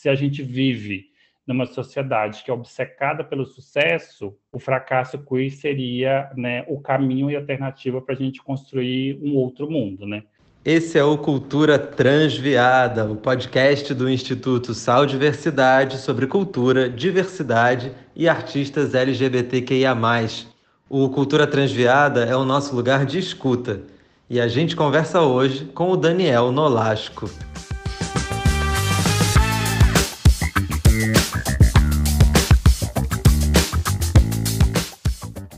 se a gente vive numa sociedade que é obcecada pelo sucesso, o fracasso queer seria né, o caminho e alternativa para a gente construir um outro mundo, né? Esse é o Cultura Transviada, o podcast do Instituto Sal Diversidade sobre cultura, diversidade e artistas LGBTQIA+. O Cultura Transviada é o nosso lugar de escuta. E a gente conversa hoje com o Daniel Nolasco.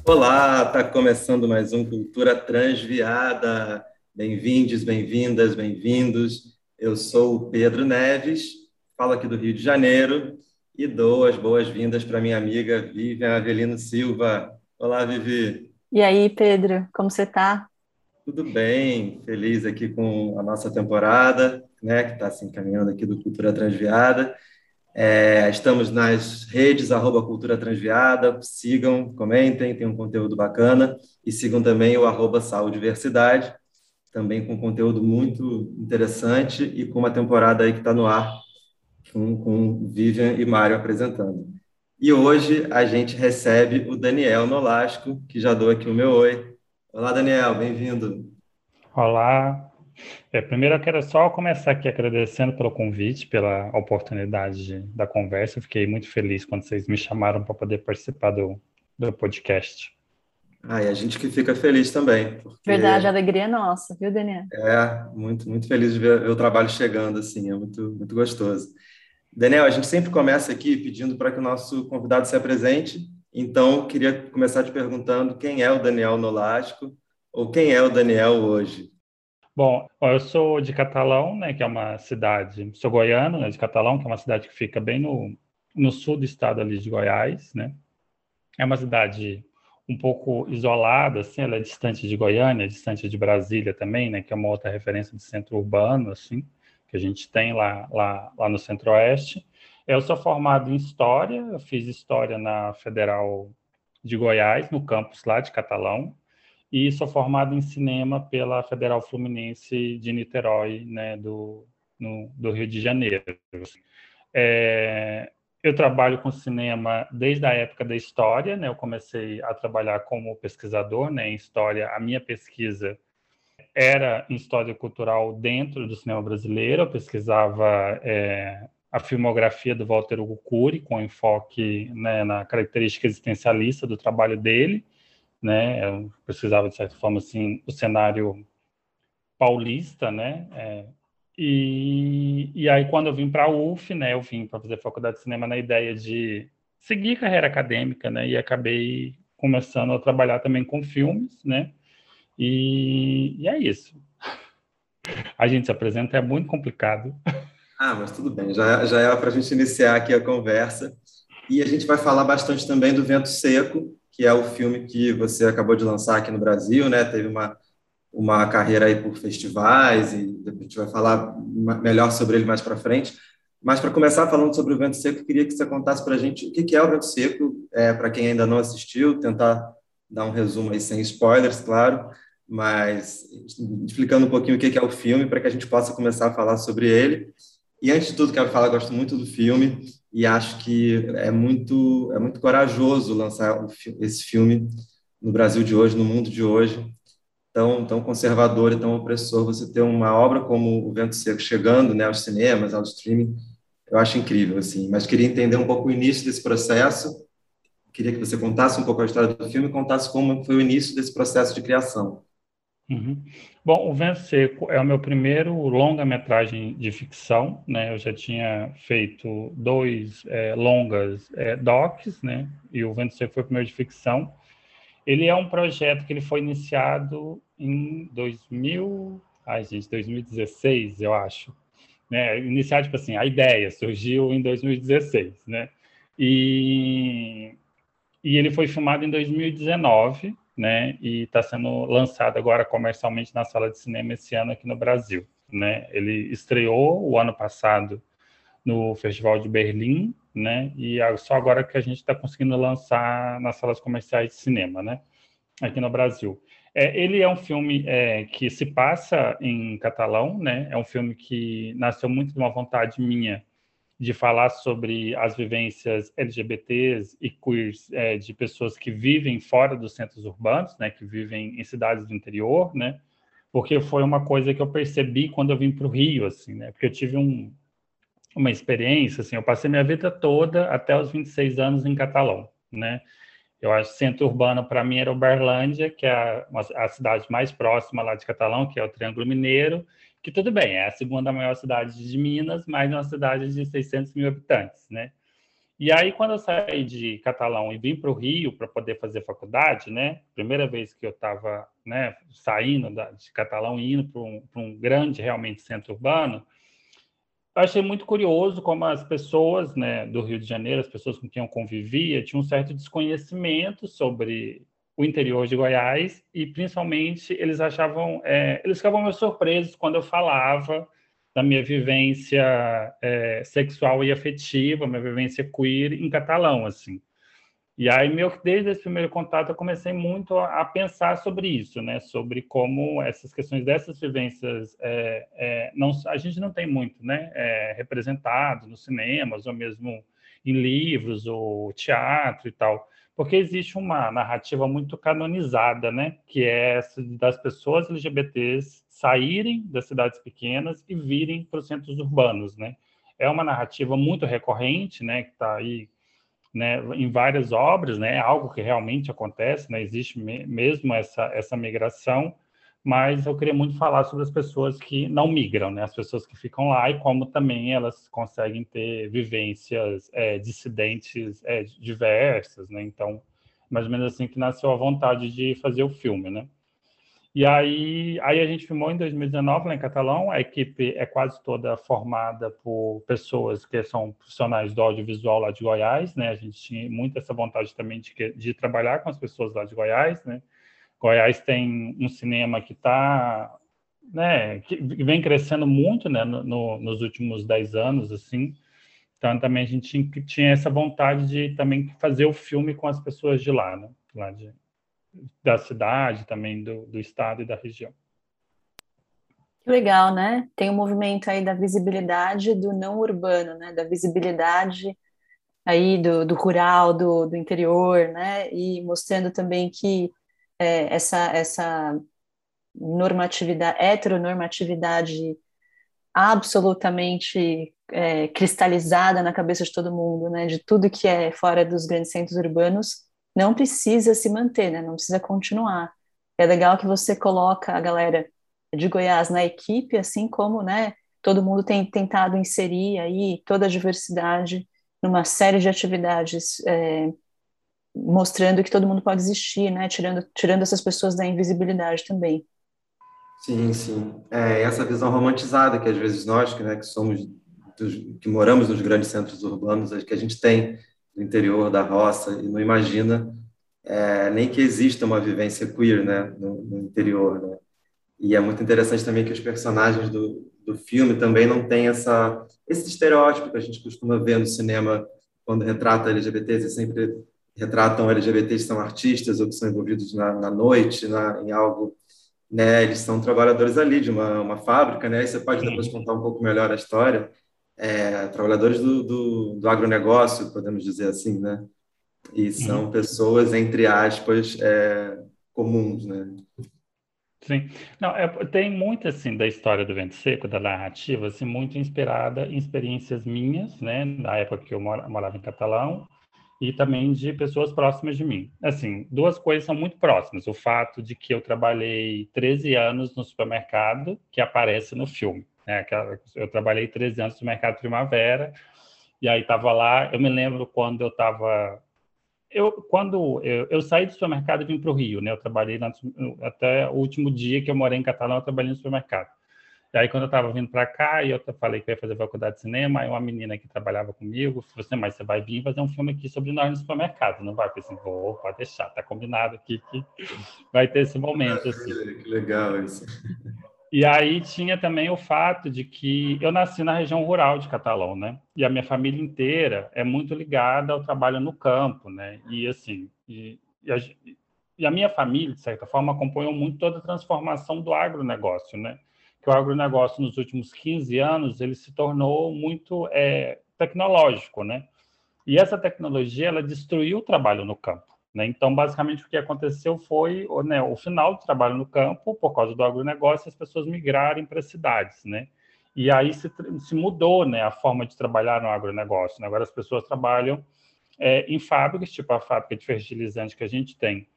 Olá, está começando mais um Cultura Transviada. Bem-vindos, bem-vindas, bem-vindos. Eu sou o Pedro Neves, falo aqui do Rio de Janeiro e dou as boas-vindas para minha amiga Vivian Avelino Silva. Olá, Vivi. E aí, Pedro, como você está? Tudo bem, feliz aqui com a nossa temporada, né, que está se encaminhando aqui do Cultura Transviada. É, estamos nas redes, arroba Cultura Transviada, sigam, comentem, tem um conteúdo bacana, e sigam também o arroba também com conteúdo muito interessante e com uma temporada aí que está no ar, com, com Vivian e Mário apresentando. E hoje a gente recebe o Daniel Nolasco, que já dou aqui o meu oi. Olá, Daniel, bem-vindo. Olá, é, primeiro eu quero só começar aqui agradecendo pelo convite, pela oportunidade de, da conversa. Eu fiquei muito feliz quando vocês me chamaram para poder participar do, do podcast. Ah, e a gente que fica feliz também. Porque... Verdade, a alegria é nossa, viu, Daniel? É, muito, muito feliz de ver, ver o trabalho chegando, assim, é muito, muito gostoso. Daniel, a gente sempre começa aqui pedindo para que o nosso convidado se apresente, então queria começar te perguntando quem é o Daniel Nolasco, ou quem é o Daniel hoje? Bom, eu sou de Catalão, né, que é uma cidade, sou goiano, né, de Catalão, que é uma cidade que fica bem no, no sul do estado ali de Goiás, né? É uma cidade um pouco isolada, assim, ela é distante de Goiânia, distante de Brasília também, né, que é uma outra referência de centro urbano, assim, que a gente tem lá, lá, lá no centro-oeste. Eu sou formado em História, eu fiz História na Federal de Goiás, no campus lá de Catalão, e sou formado em cinema pela Federal Fluminense de Niterói, né, do, no, do Rio de Janeiro. É, eu trabalho com cinema desde a época da história, né, eu comecei a trabalhar como pesquisador né, em história, a minha pesquisa era em história cultural dentro do cinema brasileiro, eu pesquisava é, a filmografia do Walter Hugo com enfoque né, na característica existencialista do trabalho dele, né? Eu pesquisava de certa forma assim o cenário paulista, né? É, e, e aí quando eu vim para a UF, né? Eu vim para fazer faculdade de cinema na ideia de seguir carreira acadêmica, né? E acabei começando a trabalhar também com filmes, né? E, e é isso. A gente se apresenta é muito complicado. Ah, mas tudo bem, já, já é para a gente iniciar aqui a conversa. E a gente vai falar bastante também do Vento Seco, que é o filme que você acabou de lançar aqui no Brasil, né? Teve uma, uma carreira aí por festivais e a gente vai falar melhor sobre ele mais para frente. Mas para começar falando sobre o Vento Seco, queria que você contasse para a gente o que é o Vento Seco, é, para quem ainda não assistiu, tentar dar um resumo aí sem spoilers, claro, mas explicando um pouquinho o que é o filme para que a gente possa começar a falar sobre ele. E antes de tudo, quero falar, gosto muito do filme e acho que é muito é muito corajoso lançar esse filme no Brasil de hoje, no mundo de hoje, tão tão conservador e tão opressor. Você ter uma obra como O Vento Seco chegando, né, aos cinemas, ao streaming, eu acho incrível assim. Mas queria entender um pouco o início desse processo. Queria que você contasse um pouco a história do filme e contasse como foi o início desse processo de criação. Uhum. Bom, O Vento Seco é o meu primeiro longa-metragem de ficção, né? Eu já tinha feito dois é, longas é, docs, né? E O Vento Seco foi o primeiro de ficção. Ele é um projeto que ele foi iniciado em 2000, ai gente, 2016, eu acho. Né? Iniciado, tipo assim, a ideia surgiu em 2016, né? E, e ele foi filmado em 2019, né? E está sendo lançado agora comercialmente na sala de cinema esse ano aqui no Brasil, né? Ele estreou o ano passado no Festival de Berlim, né? E só agora que a gente está conseguindo lançar nas salas comerciais de cinema, né? Aqui no Brasil. É, ele é um filme é, que se passa em catalão, né? É um filme que nasceu muito de uma vontade minha de falar sobre as vivências LGBTs e queers é, de pessoas que vivem fora dos centros urbanos, né, que vivem em cidades do interior, né, porque foi uma coisa que eu percebi quando eu vim para o Rio, assim, né, porque eu tive um, uma experiência, assim, eu passei minha vida toda até os 26 anos em Catalão, né, eu acho que centro urbano para mim era Uberlândia, que é a, a cidade mais próxima lá de Catalão, que é o Triângulo Mineiro, que tudo bem, é a segunda maior cidade de Minas, mas é uma cidade de 600 mil habitantes, né? E aí, quando eu saí de Catalão e vim para o Rio para poder fazer faculdade, né? Primeira vez que eu estava né, saindo de Catalão e indo para um, um, grande, realmente, centro urbano, eu achei muito curioso como as pessoas né, do Rio de Janeiro, as pessoas com quem eu convivia, tinham um certo desconhecimento sobre o interior de Goiás e principalmente eles achavam, é, eles ficavam meio surpresos quando eu falava da minha vivência é, sexual e afetiva, minha vivência queer em catalão, assim. E aí, meu, desde esse primeiro contato, eu comecei muito a, pensar sobre isso, né? Sobre como essas questões dessas vivências, é, é, não, a gente não tem muito, né? É, representado nos cinemas, ou mesmo em livros, ou teatro e tal porque existe uma narrativa muito canonizada, né, que é essa das pessoas LGBTs saírem das cidades pequenas e virem para os centros urbanos, né? É uma narrativa muito recorrente, né, que está aí, né, em várias obras, né, é algo que realmente acontece, né? Existe mesmo essa essa migração mas eu queria muito falar sobre as pessoas que não migram, né? As pessoas que ficam lá e como também elas conseguem ter vivências é, dissidentes é, diversas, né? Então, mais ou menos assim que nasceu a vontade de fazer o filme, né? E aí, aí a gente filmou em 2019 lá em Catalão. A equipe é quase toda formada por pessoas que são profissionais do audiovisual lá de Goiás, né? A gente tinha muito essa vontade também de, de trabalhar com as pessoas lá de Goiás, né? Goiás tem um cinema que está, né, que vem crescendo muito, né, no, nos últimos dez anos, assim. Então também a gente tinha, essa vontade de também fazer o filme com as pessoas de lá, né, lá de, da cidade, também do, do estado e da região. Que legal, né? Tem um movimento aí da visibilidade do não urbano, né? Da visibilidade aí do, do rural, do, do interior, né? E mostrando também que é, essa, essa normatividade, heteronormatividade absolutamente é, cristalizada na cabeça de todo mundo, né, de tudo que é fora dos grandes centros urbanos, não precisa se manter, né, não precisa continuar. É legal que você coloca a galera de Goiás na equipe, assim como, né, todo mundo tem tentado inserir aí toda a diversidade numa série de atividades é, mostrando que todo mundo pode existir, né? Tirando, tirando essas pessoas da invisibilidade também. Sim, sim. É essa visão romantizada que às vezes nós, que, né, que somos dos, que moramos nos grandes centros urbanos, que a gente tem no interior da roça e não imagina é, nem que exista uma vivência queer, né, no, no, interior, né? E é muito interessante também que os personagens do, do filme também não têm essa esse estereótipo que a gente costuma ver no cinema quando retrata LGBTs, é sempre retratam LGBTs são artistas ou que são envolvidos na, na noite, na, em algo, né? Eles são trabalhadores ali de uma, uma fábrica, né? E você pode depois contar um pouco melhor a história. É, trabalhadores do, do, do, agronegócio, podemos dizer assim, né? E são pessoas, entre aspas, é, comuns, né? Sim. Não, é, tem muito, assim, da história do Vento Seco, da narrativa, assim, muito inspirada em experiências minhas, né? Na época que eu morava em Catalão, e também de pessoas próximas de mim. Assim, duas coisas são muito próximas. O fato de que eu trabalhei 13 anos no supermercado, que aparece no filme. Né? Eu trabalhei 13 anos no mercado Primavera, e aí estava lá. Eu me lembro quando eu estava. Eu, quando eu, eu, saí do supermercado e vim para o Rio, né? Eu trabalhei na, até o último dia que eu morei em Catalão, eu trabalhei no supermercado. E aí, quando eu estava vindo para cá, e eu falei que eu ia fazer faculdade de cinema, aí uma menina que trabalhava comigo falou assim: Mas você vai vir fazer um filme aqui sobre nós no supermercado, não vai? Eu assim: Vou, pode deixar, tá combinado aqui que vai ter esse momento. Assim. Que legal isso. E aí tinha também o fato de que eu nasci na região rural de Catalão, né? E a minha família inteira é muito ligada ao trabalho no campo, né? E assim, e, e, a, e a minha família, de certa forma, acompanhou muito toda a transformação do agronegócio, né? Que o agronegócio nos últimos 15 anos ele se tornou muito é, tecnológico, né? E essa tecnologia ela destruiu o trabalho no campo. Né? Então, basicamente, o que aconteceu foi né, o final do trabalho no campo, por causa do agronegócio, as pessoas migrarem para as cidades. Né? E aí se, se, mudou né, a forma de trabalhar no agronegócio. Né? Agora as pessoas trabalham é, em fábricas, tipo a fábrica de fertilizante que a gente tem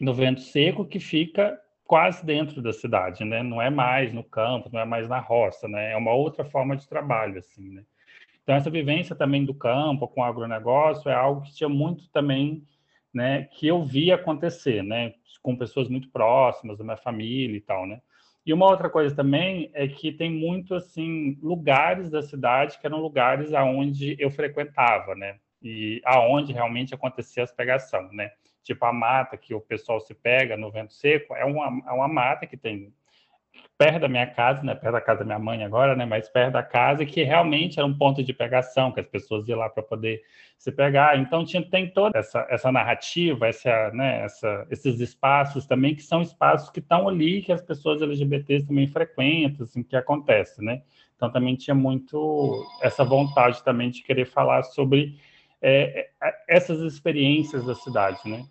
no vento seco, que fica quase dentro da cidade, né? Não é mais no campo, não é mais na roça, né? É uma outra forma de trabalho, assim, né? Então, essa vivência também do campo com o agronegócio é algo que tinha muito também, né, que eu via acontecer, né, com pessoas muito próximas da minha família e tal, né. E uma outra coisa também é que tem muito, assim, lugares da cidade que eram lugares aonde eu frequentava, né, e aonde realmente acontecia as pegação, né. Tipo, a mata que o pessoal se pega no vento seco é uma, é uma mata que tem perto da minha casa, né, perto da casa da minha mãe agora, né, mas perto da casa, que realmente era um ponto de pegação, que as pessoas iam lá para poder se pegar. Então tinha, tem toda essa, essa narrativa, essa, né, essa, esses espaços também que são espaços que estão ali, que as pessoas LGBTs também frequentam, assim, que acontece, né? Então também tinha muito essa vontade também de querer falar sobre é, é essas experiências da cidade, né?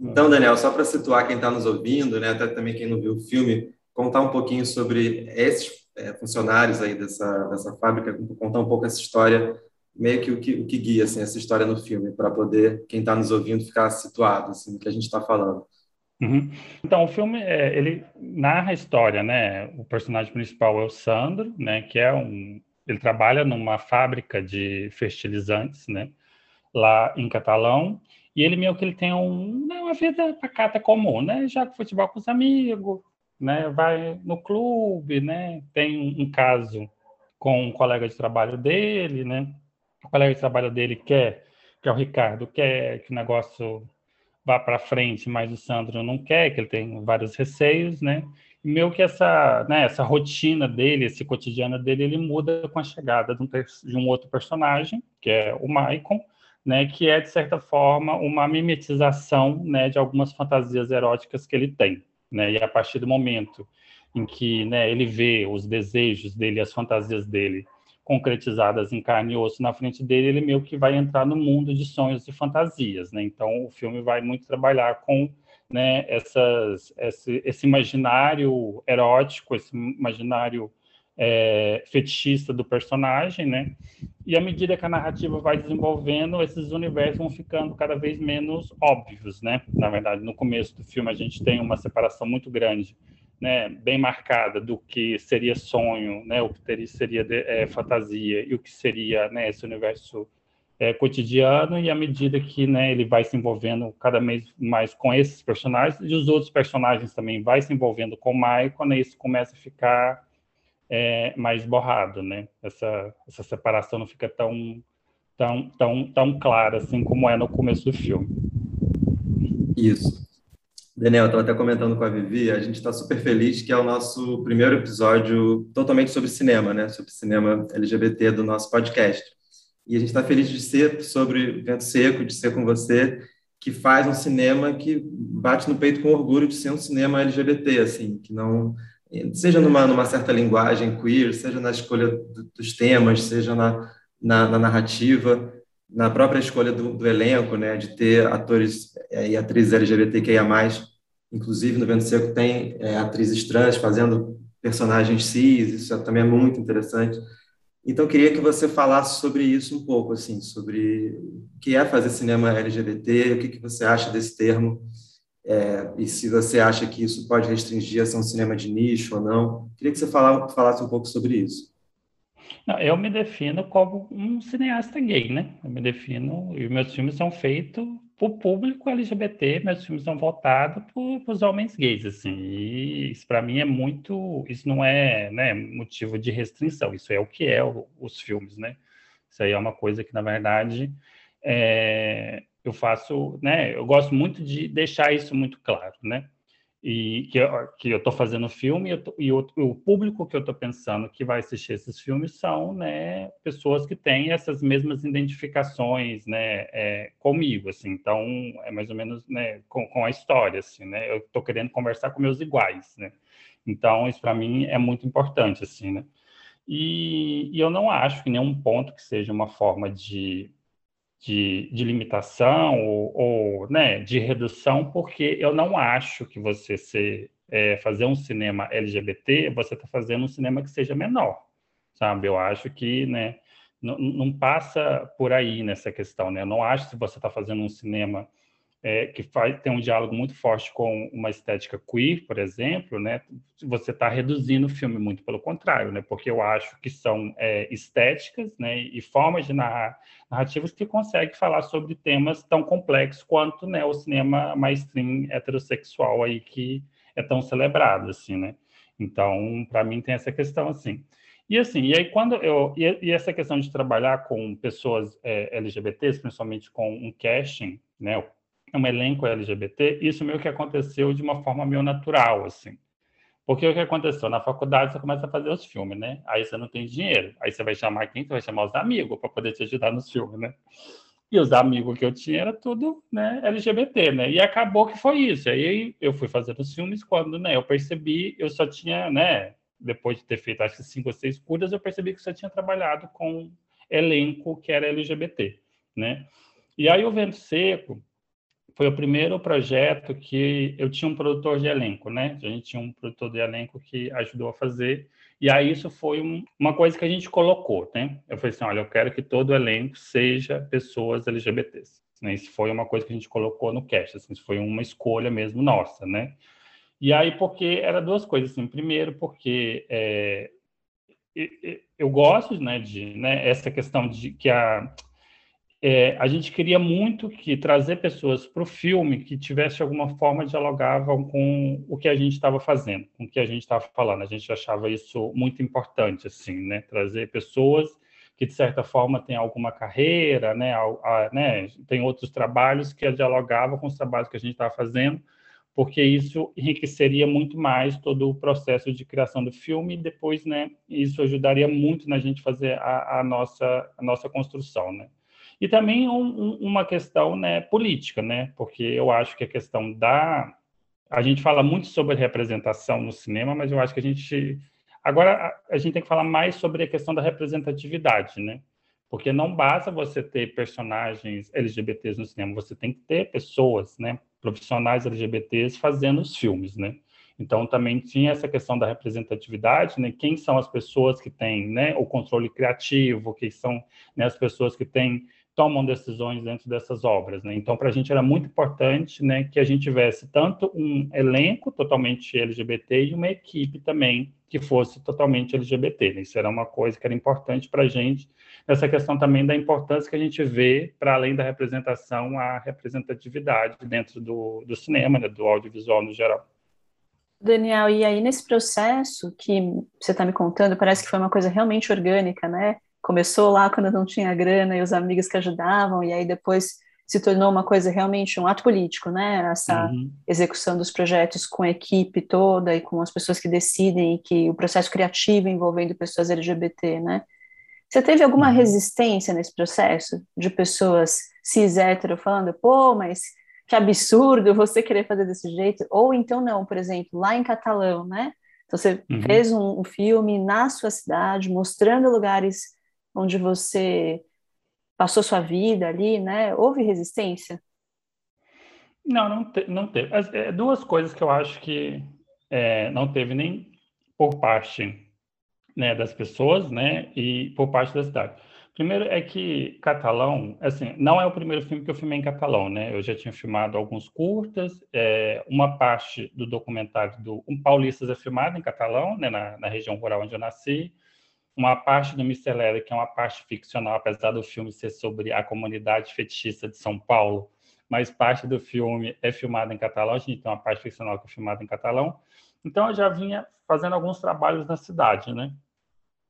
Então, Daniel, só para situar quem está nos ouvindo, né, até também quem não viu o filme, contar um pouquinho sobre esses é, funcionários aí dessa, dessa fábrica, contar um pouco essa história, meio que o que, o que guia assim, essa história no filme, para poder quem está nos ouvindo ficar situado assim, no que a gente está falando. Uhum. Então, o filme, é, ele narra a história, né? O personagem principal é o Sandro, né? Que é um... Ele trabalha numa fábrica de fertilizantes, né? Lá em Catalão. E ele meio que ele tem um, né, uma vida pacata comum, né? Joga futebol com os amigos, né, vai no clube, né, tem um, um caso com um colega de trabalho dele, né, o colega de trabalho dele quer, que é o Ricardo, quer que o negócio vá para frente, mas o Sandro não quer, que ele tem vários receios, né, e meio que essa, né, essa rotina dele, esse cotidiano dele, ele muda com a chegada de um, de um outro personagem, que é o Maicon, né, que é, de certa forma, uma mimetização né, de algumas fantasias eróticas que ele tem né? E a partir do momento em que né, ele vê os desejos dele, as fantasias dele concretizadas em carne e osso na frente dele, ele meio que vai entrar no mundo de sonhos e fantasias, né? Então o filme vai muito trabalhar com né, essas, esse, esse imaginário erótico, esse imaginário é, fetichista do personagem, né? E à medida que a narrativa vai desenvolvendo, esses universos vão ficando cada vez menos óbvios, né? Na verdade, no começo do filme a gente tem uma separação muito grande, né? Bem marcada do que seria sonho, né? O que teria, seria é, fantasia e o que seria, né? Esse universo é, cotidiano e à medida que né, ele vai se envolvendo cada vez mais com esses personagens e os outros personagens também vai se envolvendo com o Michael, né, isso começa a ficar é, mais borrado, né? Essa, essa separação não fica tão, tão, tão, tão clara assim como é no começo do filme. Isso. Daniel, estava até comentando com a Vivi, a gente está super feliz que é o nosso primeiro episódio totalmente sobre cinema, né? Sobre cinema LGBT do nosso podcast. E a gente está feliz de ser sobre Vento Seco, de ser com você, que faz um cinema que bate no peito com orgulho de ser um cinema LGBT, assim, que não seja numa, numa certa linguagem queer, seja na escolha dos temas, seja na, na, na narrativa, na própria escolha do, do, elenco, né, de ter atores é, e atrizes LGBTQIA+, inclusive no Vento Seco tem é, atrizes trans fazendo personagens cis, isso também é muito interessante. Então, queria que você falasse sobre isso um pouco, assim, sobre o que é fazer cinema LGBT, o que, que você acha desse termo, é, e se você acha que isso pode restringir a ser um cinema de nicho ou não. Queria que você falasse um pouco sobre isso. Não, eu me defino como um cineasta gay, né? Eu me defino, e meus filmes são feitos para o público LGBT, meus filmes são voltados para os homens gays, assim, e isso para mim é muito, isso não é né, motivo de restrição, isso é o que é o, os filmes, né? Isso aí é uma coisa que, na verdade, é, eu faço, né? Eu gosto muito de deixar isso muito claro, né? E que eu, que eu estou fazendo filme e, tô, e o, o, público que eu estou pensando que vai assistir esses filmes são, né, pessoas que têm essas mesmas identificações, né, é, comigo, assim. Então, é mais ou menos, né, com, com a história, assim, né? Eu estou querendo conversar com meus iguais, né? Então, isso para mim é muito importante, assim, né? E, e eu não acho que nenhum ponto que seja uma forma de, de, de limitação ou, ou, né, de redução, porque eu não acho que você ser, é, fazer um cinema LGBT, você está fazendo um cinema que seja menor, sabe? Eu acho que, né, não, passa por aí nessa questão, né? Eu não acho que você está fazendo um cinema é, que faz, tem um diálogo muito forte com uma estética queer, por exemplo, né? Você está reduzindo o filme muito pelo contrário, né? Porque eu acho que são é, estéticas, né? E formas de narrar narrativas que conseguem falar sobre temas tão complexos quanto, né? O cinema mainstream heterossexual aí que é tão celebrado, assim, né? Então, para mim tem essa questão assim. E assim, e aí quando eu e, e essa questão de trabalhar com pessoas é, LGBTs, principalmente com um casting, né? Um elenco LGBT, isso meio que aconteceu de uma forma meio natural, assim. Porque o que aconteceu? Na faculdade você começa a fazer os filmes, né? Aí você não tem dinheiro. Aí você vai chamar quem? Você vai chamar os amigos para poder te ajudar nos filmes, né? E os amigos que eu tinha era tudo né, LGBT, né? E acabou que foi isso. Aí eu fui fazer os filmes quando né, eu percebi, eu só tinha, né? Depois de ter feito acho que cinco ou seis curas, eu percebi que só tinha trabalhado com elenco que era LGBT, né? E aí o Vento Seco, foi o primeiro projeto que eu tinha um produtor de elenco, né? A gente tinha um produtor de elenco que ajudou a fazer. E aí isso foi um, uma coisa que a gente colocou, né? Eu falei assim, olha, eu quero que todo elenco seja pessoas LGBTs. Né? Isso foi uma coisa que a gente colocou no cast, assim, isso foi uma escolha mesmo nossa, né? E aí porque era duas coisas, assim. Primeiro porque é, eu gosto, né, de né, essa questão de que a é, a gente queria muito que trazer pessoas para o filme que tivesse alguma forma dialogavam com o que a gente estava fazendo, com o que a gente estava falando. A gente achava isso muito importante, assim, né? Trazer pessoas que de certa forma têm alguma carreira, né? A, a, né? Tem outros trabalhos que dialogavam com os trabalhos que a gente estava fazendo, porque isso enriqueceria muito mais todo o processo de criação do filme e depois, né? Isso ajudaria muito na gente fazer a, a nossa a nossa construção, né? E também um, uma questão né, política, né? Porque eu acho que a questão da. A gente fala muito sobre representação no cinema, mas eu acho que a gente. Agora, a gente tem que falar mais sobre a questão da representatividade, né? Porque não basta você ter personagens LGBTs no cinema, você tem que ter pessoas, né? Profissionais LGBTs fazendo os filmes, né? Então, também tinha essa questão da representatividade, né? Quem são as pessoas que têm né, o controle criativo, quem são né, as pessoas que têm tomam decisões dentro dessas obras. Né? Então, para a gente era muito importante né, que a gente tivesse tanto um elenco totalmente LGBT e uma equipe também que fosse totalmente LGBT. Né? Isso era uma coisa que era importante para a gente, essa questão também da importância que a gente vê, para além da representação, a representatividade dentro do, do cinema, né, do audiovisual no geral. Daniel, e aí nesse processo que você está me contando, parece que foi uma coisa realmente orgânica, né? Começou lá quando não tinha grana e os amigos que ajudavam, e aí depois se tornou uma coisa realmente um ato político, né? Essa uhum. execução dos projetos com a equipe toda e com as pessoas que decidem e que o processo criativo envolvendo pessoas LGBT, né? Você teve alguma uhum. resistência nesse processo de pessoas cis hétero falando, pô, mas que absurdo você querer fazer desse jeito? Ou então não, por exemplo, lá em Catalão, né? Então você uhum. fez um, um filme na sua cidade, mostrando lugares onde você passou sua vida ali, né? Houve resistência? Não, não, te, não teve. As, é, duas coisas que eu acho que é, não teve nem por parte né, das pessoas, né, e por parte da cidade. Primeiro é que Catalão, assim, não é o primeiro filme que eu filmei em Catalão, né? Eu já tinha filmado alguns curtas, é, uma parte do documentário do Um Paulistas é filmado em Catalão, né, na, na região rural onde eu nasci uma parte do Miscelere, que é uma parte ficcional, apesar do filme ser sobre a comunidade fetichista de São Paulo, mas parte do filme é filmada em catalão, a gente tem uma parte ficcional que é filmada em catalão. Então, eu já vinha fazendo alguns trabalhos na cidade, né?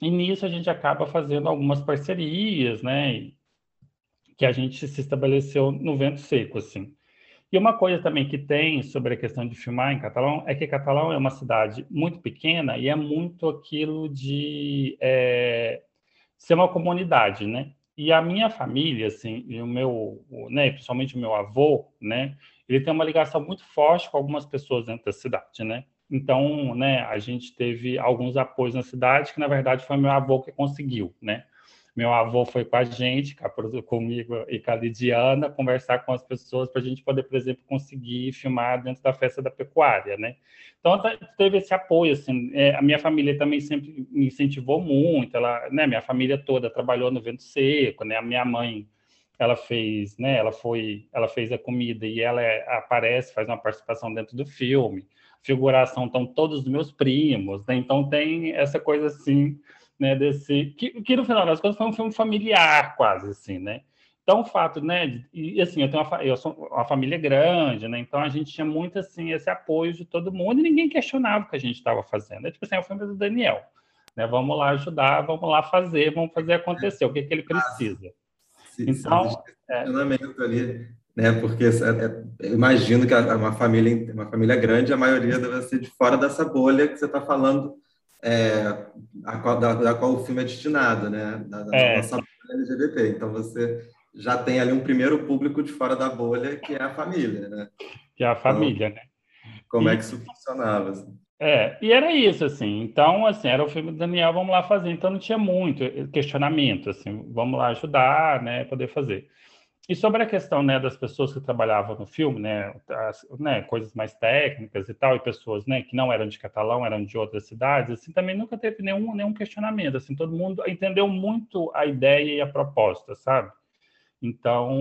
E nisso a gente acaba fazendo algumas parcerias, né? Que a gente se estabeleceu no vento seco, assim. E uma coisa também que tem sobre a questão de filmar em Catalão é que Catalão é uma cidade muito pequena e é muito aquilo de é, ser uma comunidade, né? E a minha família, assim, e o meu, né, principalmente o meu avô, né, ele tem uma ligação muito forte com algumas pessoas dentro da cidade, né? Então, né, a gente teve alguns apoios na cidade, que na verdade foi meu avô que conseguiu, né? Meu avô foi com a gente, comigo e com a Lidiana, conversar com as pessoas para a gente poder, por exemplo, conseguir filmar dentro da festa da pecuária, né? Então, tá, teve esse apoio, assim, é, a minha família também sempre me incentivou muito, ela, né, minha família toda trabalhou no Vento Seco, né, a minha mãe, ela fez, né, ela foi, ela fez a comida e ela é, aparece, faz uma participação dentro do filme, figuração estão todos os meus primos, né, então tem essa coisa, assim, né, desse que, que no final das contas foi um filme familiar quase assim, né? Então o fato, né, e assim, eu tenho uma, eu sou uma família grande, né? Então a gente tinha muito assim esse apoio de todo mundo e ninguém questionava o que a gente estava fazendo. É tipo assim, é o filme do Daniel, né? Vamos lá ajudar, vamos lá fazer, vamos fazer acontecer, o que, que ele precisa. Sim, então, sim, é... ali, né? Porque é, é, eu imagino que uma família, uma família grande, a maioria deve ser de fora dessa bolha que você está falando é, a qual, da, da, qual o filme é destinado, né? Da, da é. nossa LGBT. Então você já tem ali um primeiro público de fora da bolha, que é a família, né? Que é a família, então, né? Como e, é que isso funcionava? Assim? É, e era isso, assim. Então, assim, era o filme do Daniel, vamos lá fazer. Então, não tinha muito questionamento, assim, vamos lá ajudar, né, poder fazer. E sobre a questão né, das pessoas que trabalhavam no filme, né, as, né, coisas mais técnicas e tal, e pessoas né, que não eram de Catalão, eram de outras cidades, assim, também nunca teve nenhum, nenhum questionamento. Assim, todo mundo entendeu muito a ideia e a proposta, sabe? Então,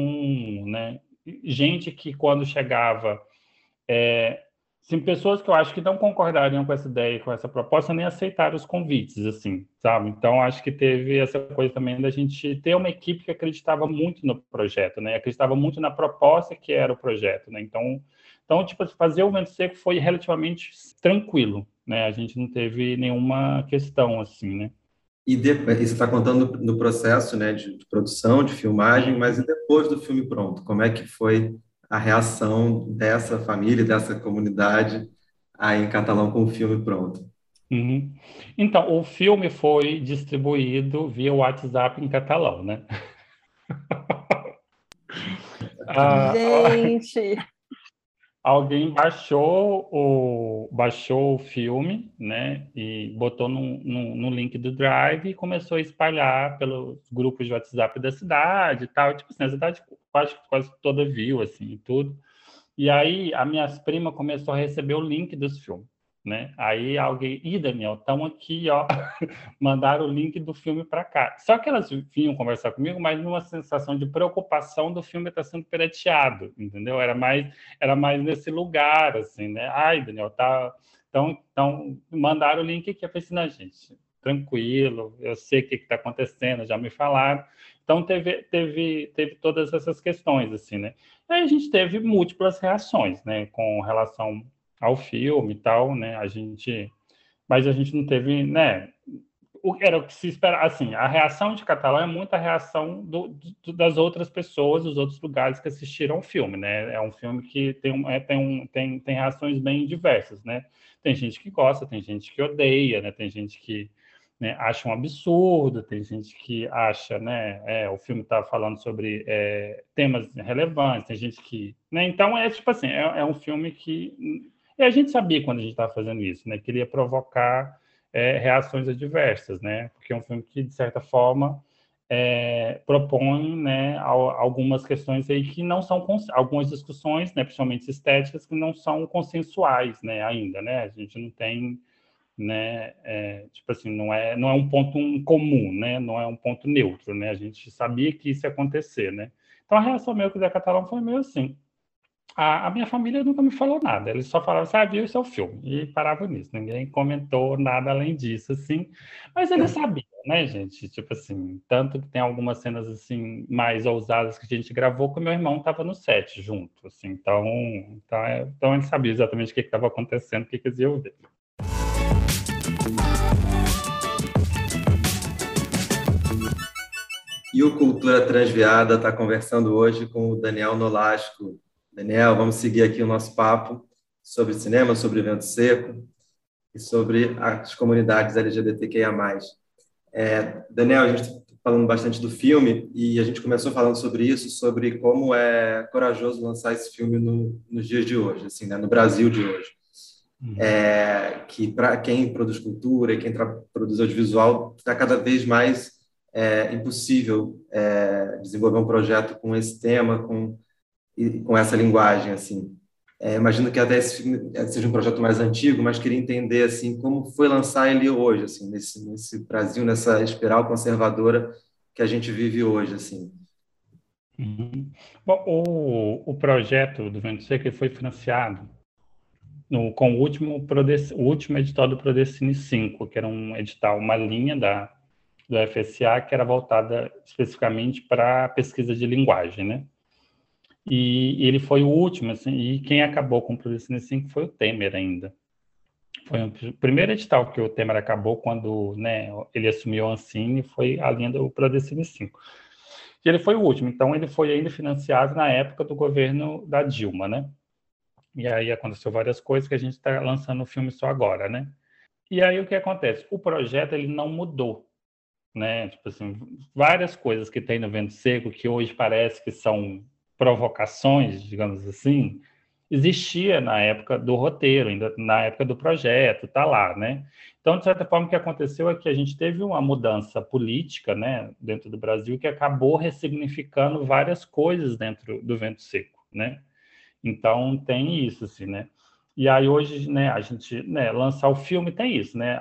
né, gente que quando chegava é, Sim, pessoas que eu acho que não concordariam com essa ideia, com essa proposta, nem aceitaram os convites, assim, sabe? Então, acho que teve essa coisa também da gente ter uma equipe que acreditava muito no projeto, né? Acreditava muito na proposta que era o projeto, né? Então, então tipo, fazer o Vento Seco foi relativamente tranquilo, né? A gente não teve nenhuma questão, assim, né? E, de, você está contando no processo, né, de, de produção, de filmagem, mas e depois do filme pronto? Como é que foi a reação dessa família, dessa comunidade aí em catalão com o filme pronto. Uhum. Então, o filme foi distribuído via WhatsApp em catalão, né? Ah, Gente! alguém baixou o, baixou o filme, né, e botou no, no, no, link do Drive e começou a espalhar pelos grupos de WhatsApp da cidade e tal. Tipo assim, a cidade quase, quase toda viu, assim, tudo. E aí, a minha prima começou a receber o link dos filmes né? Aí alguém, ih, Daniel, estão aqui, ó, mandaram o link do filme para cá. Só que elas vinham conversar comigo, mas numa sensação de preocupação do filme estar tá sendo pirateado, entendeu? Era mais, era mais nesse lugar, assim, né? Ai, Daniel, tá. Então, então mandaram o link aqui, eu falei assim, gente, tranquilo, eu sei o que está acontecendo, já me falaram. Então, teve, teve, teve todas essas questões, assim, né? Aí a gente teve múltiplas reações, né, com relação ao filme e tal, né? A gente, mas a gente não teve, né? O, era o que se esperava, assim, a reação de Catalão é muita reação do, do, das outras pessoas, dos outros lugares que assistiram o filme, né? É um filme que tem, um, é, tem, um, tem, tem reações bem diversas, né? Tem gente que gosta, tem gente que odeia, né? Tem gente que né, acha um absurdo, tem gente que acha, né, é, o filme está falando sobre é, temas relevantes, tem gente que, né, então é tipo assim, é, é um filme que e a gente sabia quando a gente estava fazendo isso, né? Queria provocar é, reações adversas, né? Porque é um filme que, de certa forma, é, propõe né, algumas questões aí que não são algumas discussões, né, principalmente estéticas, que não são consensuais, né, ainda, né? A gente não tem, né, é, tipo assim, não é não é um ponto comum, né? Não é um ponto neutro, né? A gente sabia que isso ia acontecer, né? Então a reação meio que da Catalão foi meio assim, a, a, minha família nunca me falou nada, eles só falavam assim, ah, viu, isso é o filme, e parava nisso, ninguém comentou nada além disso, assim, mas eles é. sabiam, né, gente, tipo assim, tanto que tem algumas cenas, assim, mais ousadas que a gente gravou, que o meu irmão estava no set junto, assim, então, então, é, então ele sabia exatamente o que estava acontecendo, o que, que eles iam ver. E o Cultura Transviada está conversando hoje com o Daniel Nolasco, Daniel, vamos seguir aqui o nosso papo sobre cinema, sobre evento seco e sobre as comunidades LGBTQIA+. É, Daniel, a gente está falando bastante do filme e a gente começou falando sobre isso, sobre como é corajoso lançar esse filme no, nos dias de hoje, assim, né, no Brasil de hoje. uhum. é, que para quem produz cultura e quem produz audiovisual está cada vez mais é, impossível é, desenvolver um projeto com esse tema, com, com essa linguagem, assim. É, imagino que até esse filme é, seja um projeto mais antigo, mas queria entender assim como foi lançar ele hoje, assim, nesse, nesse Brasil, nessa espiral conservadora que a gente vive hoje, assim. Uhum. Bom, o, o projeto do Vento Seco foi financiado no, com o último, o último edital do Prodecine 5, que era um edital, uma linha da, do FSA que era voltada especificamente para pesquisa de linguagem, né? E, ele foi o último, assim, e quem acabou com o Prodecine 5 foi o Temer ainda. Foi o primeiro edital que o Temer acabou quando né, ele assumiu a Ancine, foi a linha do Prodecine 5. E ele foi o último, então ele foi ainda financiado na época do governo da Dilma, né? E aí aconteceu várias coisas que a gente está lançando o filme só agora, né? E aí o que acontece? O projeto ele não mudou, né? Tipo assim, várias coisas que tem no Vento Seco que hoje parece que são provocações, digamos assim, existia na época do roteiro, ainda na época do projeto, tá lá, né? Então, de certa forma, o que aconteceu é que a gente teve uma mudança política, né, dentro do Brasil, que acabou ressignificando várias coisas dentro do vento seco, né? Então, tem isso, assim, né? E aí, hoje, né, a gente, né, lançar o filme tem isso, né?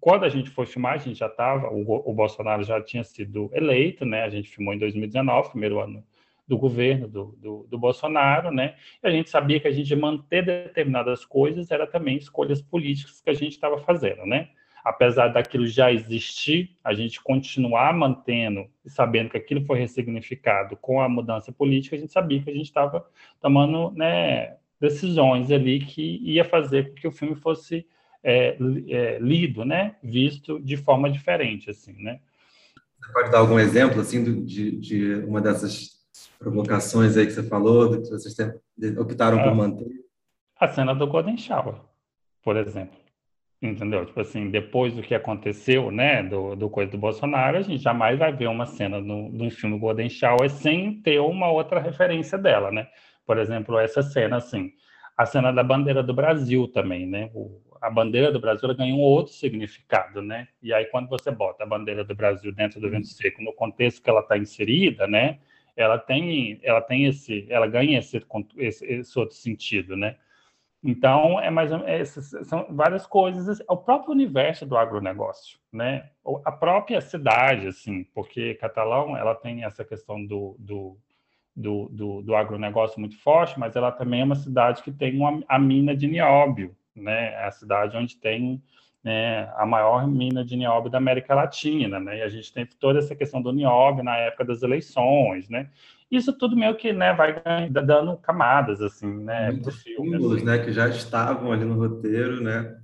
Quando a gente foi filmar, a gente já estava, o, o Bolsonaro já tinha sido eleito, né? A gente filmou em 2019, primeiro ano do governo do, do, do, Bolsonaro, né? E a gente sabia que a gente manter determinadas coisas era também escolhas políticas que a gente estava fazendo, né? Apesar daquilo já existir, a gente continuar mantendo e sabendo que aquilo foi ressignificado com a mudança política, a gente sabia que a gente estava tomando né, decisões ali que ia fazer com que o filme fosse é, é, lido, né? Visto de forma diferente, assim, né? Você pode dar algum exemplo assim de, de uma dessas provocações aí que você falou, que vocês optaram por manter? A cena do Golden Shower, por exemplo. Entendeu? Tipo assim, depois do que aconteceu, né, do, do coisa do Bolsonaro, a gente jamais vai ver uma cena no, de um filme Golden Shower sem ter uma outra referência dela, né? Por exemplo, essa cena, assim, a cena da bandeira do Brasil também, né? O, a bandeira do Brasil ganha um outro significado, né? E aí, quando você bota a bandeira do Brasil dentro do vento seco, no contexto que ela está inserida, né? Ela tem, ela tem esse, ela ganha esse, esse, esse outro sentido, né? Então, é mais é, são várias coisas, é o próprio universo do agronegócio, né? A própria cidade, assim, porque Catalão, ela tem essa questão do, do, do, do, do agronegócio muito forte, mas ela também é uma cidade que tem uma, a mina de nióbio, né? É a cidade onde tem né, a maior mina de nióbio da América Latina, né? E a gente tem toda essa questão do nióbio na época das eleições, né? Isso tudo meio que, né, vai dando camadas assim, né, para filme, símbolos, assim. né, que já estavam ali no roteiro, né,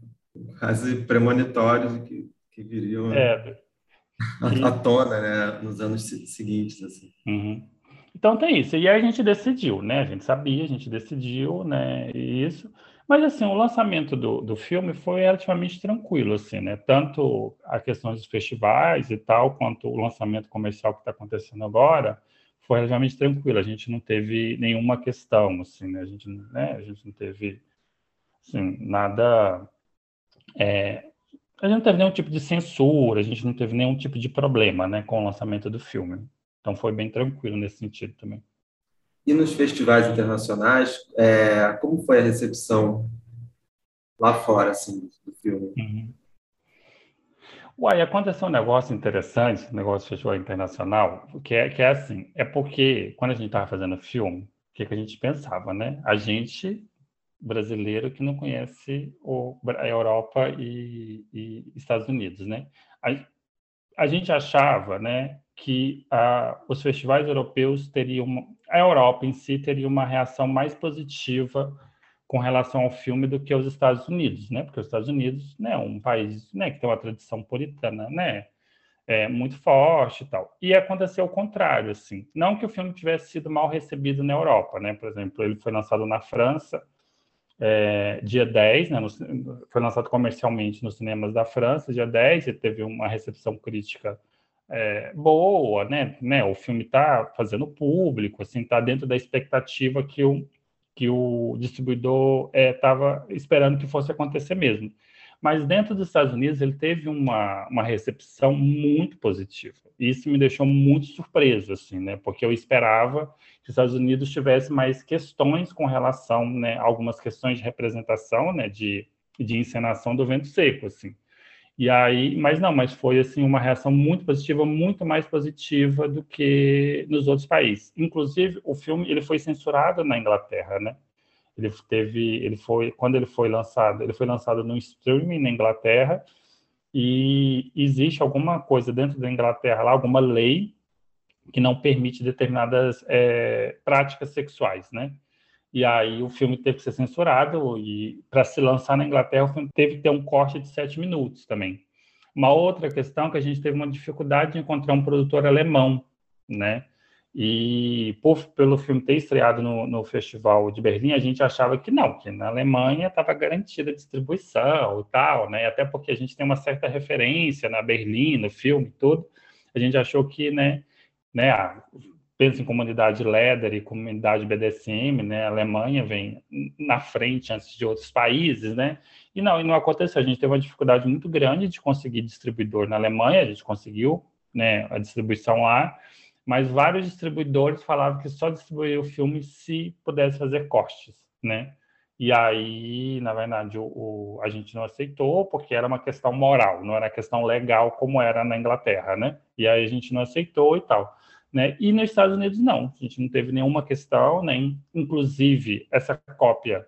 quase premonitórios que, que viriam é. à tona, né, nos anos seguintes, assim. Uhum. Então tem isso. E aí a gente decidiu, né? A gente sabia, a gente decidiu, né? Isso. Mas, assim, o lançamento do, do filme foi relativamente tranquilo, assim, né? Tanto a questão dos festivais e tal, quanto o lançamento comercial que está acontecendo agora, foi relativamente tranquilo. A gente não teve nenhuma questão, assim, né? A gente, né? A gente não teve, assim, nada... É... A gente não teve nenhum tipo de censura, a gente não teve nenhum tipo de problema, né, com o lançamento do filme. Então, foi bem tranquilo nesse sentido também. E nos festivais internacionais, é, como foi a recepção lá fora, assim, do filme? Uhum. Uai, aconteceu um negócio interessante, um negócio de festival internacional, que é, que é assim, é porque quando a gente estava fazendo filme, o que, que a gente pensava, né? A gente, brasileiro, que não conhece o, a Europa e, e Estados Unidos, né? A, a gente achava, né, que ah, os festivais europeus teriam, a Europa em si teria uma reação mais positiva com relação ao filme do que os Estados Unidos, né? Porque os Estados Unidos, né, é um país, né, que tem uma tradição puritana, né, é, muito forte e tal. E aconteceu o contrário, assim. Não que o filme tivesse sido mal recebido na Europa, né? Por exemplo, ele foi lançado na França é, dia 10, né? No, foi lançado comercialmente nos cinemas da França, dia 10, e teve uma recepção crítica é, boa, né? né? O filme está fazendo público, assim, está dentro da expectativa que o que o distribuidor estava é, esperando que fosse acontecer mesmo. Mas dentro dos Estados Unidos ele teve uma, uma recepção muito positiva. Isso me deixou muito surpreso, assim, né? Porque eu esperava que os Estados Unidos tivesse mais questões com relação, né, algumas questões de representação, né, de, de encenação do Vento Seco, assim. E aí, mas não, mas foi assim uma reação muito positiva, muito mais positiva do que nos outros países. Inclusive, o filme ele foi censurado na Inglaterra, né? Ele teve, ele foi quando ele foi lançado, ele foi lançado no streaming na Inglaterra e existe alguma coisa dentro da Inglaterra lá, alguma lei que não permite determinadas é, práticas sexuais, né? E aí o filme teve que ser censurado e para se lançar na Inglaterra o filme teve que ter um corte de sete minutos também. Uma outra questão é que a gente teve uma dificuldade de encontrar um produtor alemão, né? E por, pelo filme ter estreado no, no, Festival de Berlim, a gente achava que não, que na Alemanha estava garantida a distribuição e tal, né? Até porque a gente tem uma certa referência na Berlim, no filme, tudo. A gente achou que, né, né, ah, pensa em comunidade LEDER e comunidade BDSM, né? A Alemanha vem na frente antes de outros países, né? E não, e não aconteceu. A gente teve uma dificuldade muito grande de conseguir distribuidor na Alemanha, a gente conseguiu, né, a distribuição lá, mas vários distribuidores falavam que só distribuía o filme se pudesse fazer cortes, né? E aí, na verdade, o, o, a gente não aceitou porque era uma questão moral, não era questão legal como era na Inglaterra, né? E aí a gente não aceitou e tal. Né? E nos Estados Unidos, não. A gente não teve nenhuma questão, nem, inclusive, essa cópia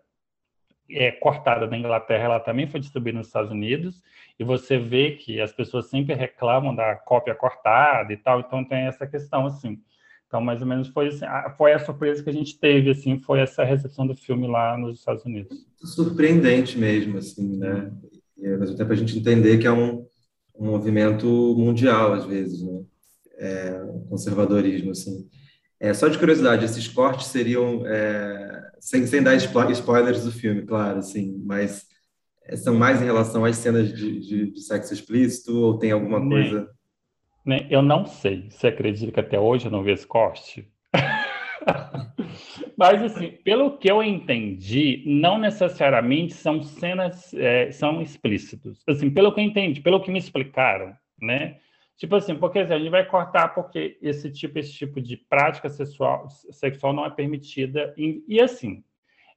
é, cortada da Inglaterra, ela também foi distribuída nos Estados Unidos, e você vê que as pessoas sempre reclamam da cópia cortada e tal, então tem essa questão, assim. Então, mais ou menos, foi, assim, foi a surpresa que a gente teve, assim, foi essa recepção do filme lá nos Estados Unidos. Surpreendente mesmo, assim, né? E, ao mesmo tempo, a gente entender que é um, um movimento mundial, às vezes, né? É, conservadorismo, assim. É, só de curiosidade, esses cortes seriam, é, sem, sem dar spoilers do filme, claro, assim, mas é, são mais em relação às cenas de, de, de sexo explícito ou tem alguma coisa... Nem, eu não sei. Você acredita que até hoje eu não vi esse corte? Mas, assim, pelo que eu entendi, não necessariamente são cenas, é, são explícitos. Assim, pelo que eu entendi, pelo que me explicaram, né? Tipo assim, porque assim, a gente vai cortar porque esse tipo, esse tipo de prática sexual, sexual não é permitida. Em, e assim,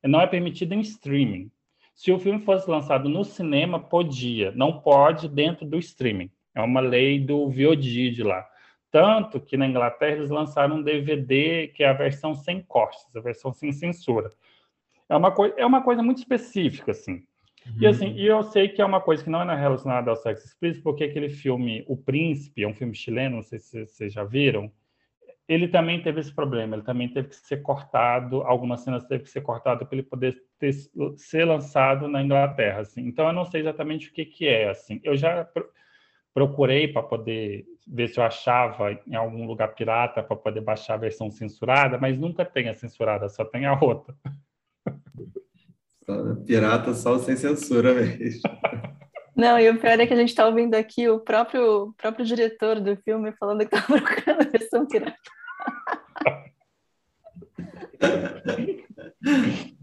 não é permitida em streaming. Se o filme fosse lançado no cinema, podia. Não pode dentro do streaming. É uma lei do VOD de lá. Tanto que na Inglaterra eles lançaram um DVD que é a versão sem cortes, a versão sem censura. É uma, coi é uma coisa muito específica, assim. Uhum. E assim, e eu sei que é uma coisa que não é relacionada ao sexo explícito, porque aquele filme O Príncipe, é um filme chileno, não sei se vocês já viram, ele também teve esse problema, ele também teve que ser cortado, algumas cenas teve que ser cortado para ele poder ter, ser lançado na Inglaterra, assim. Então eu não sei exatamente o que que é, assim. Eu já procurei para poder ver se eu achava em algum lugar pirata para poder baixar a versão censurada, mas nunca tem a censurada, só tem a outra. Pirata só sem censura mesmo. Não, e o pior é que a gente está ouvindo aqui o próprio, próprio diretor do filme falando que está procurando a versão pirata.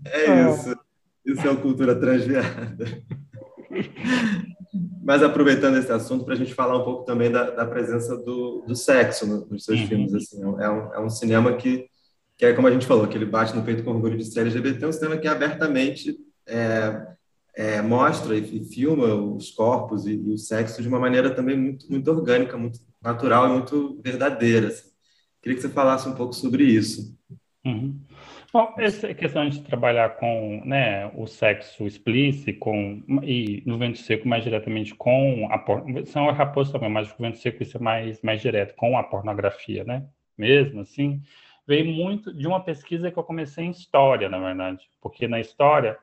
É isso. Isso é uma cultura transviada. Mas aproveitando esse assunto, para a gente falar um pouco também da, da presença do, do sexo nos seus uhum. filmes. Assim, é, um, é um cinema que que é como a gente falou, que ele bate no peito com orgulho de ser LGBT, é um cinema que abertamente é, é, mostra e, filma os corpos e, e, o sexo de uma maneira também muito, muito orgânica, muito natural e muito verdadeira. Assim. Queria que você falasse um pouco sobre isso. Uhum. Bom, essa questão de trabalhar com né, o sexo explícito com, e no vento seco mais diretamente com a pornografia, são a raposa também, mas o vento seco isso é mais, mais direto, com a pornografia, né? Mesmo assim, veio muito de uma pesquisa que eu comecei em história, na verdade, porque na história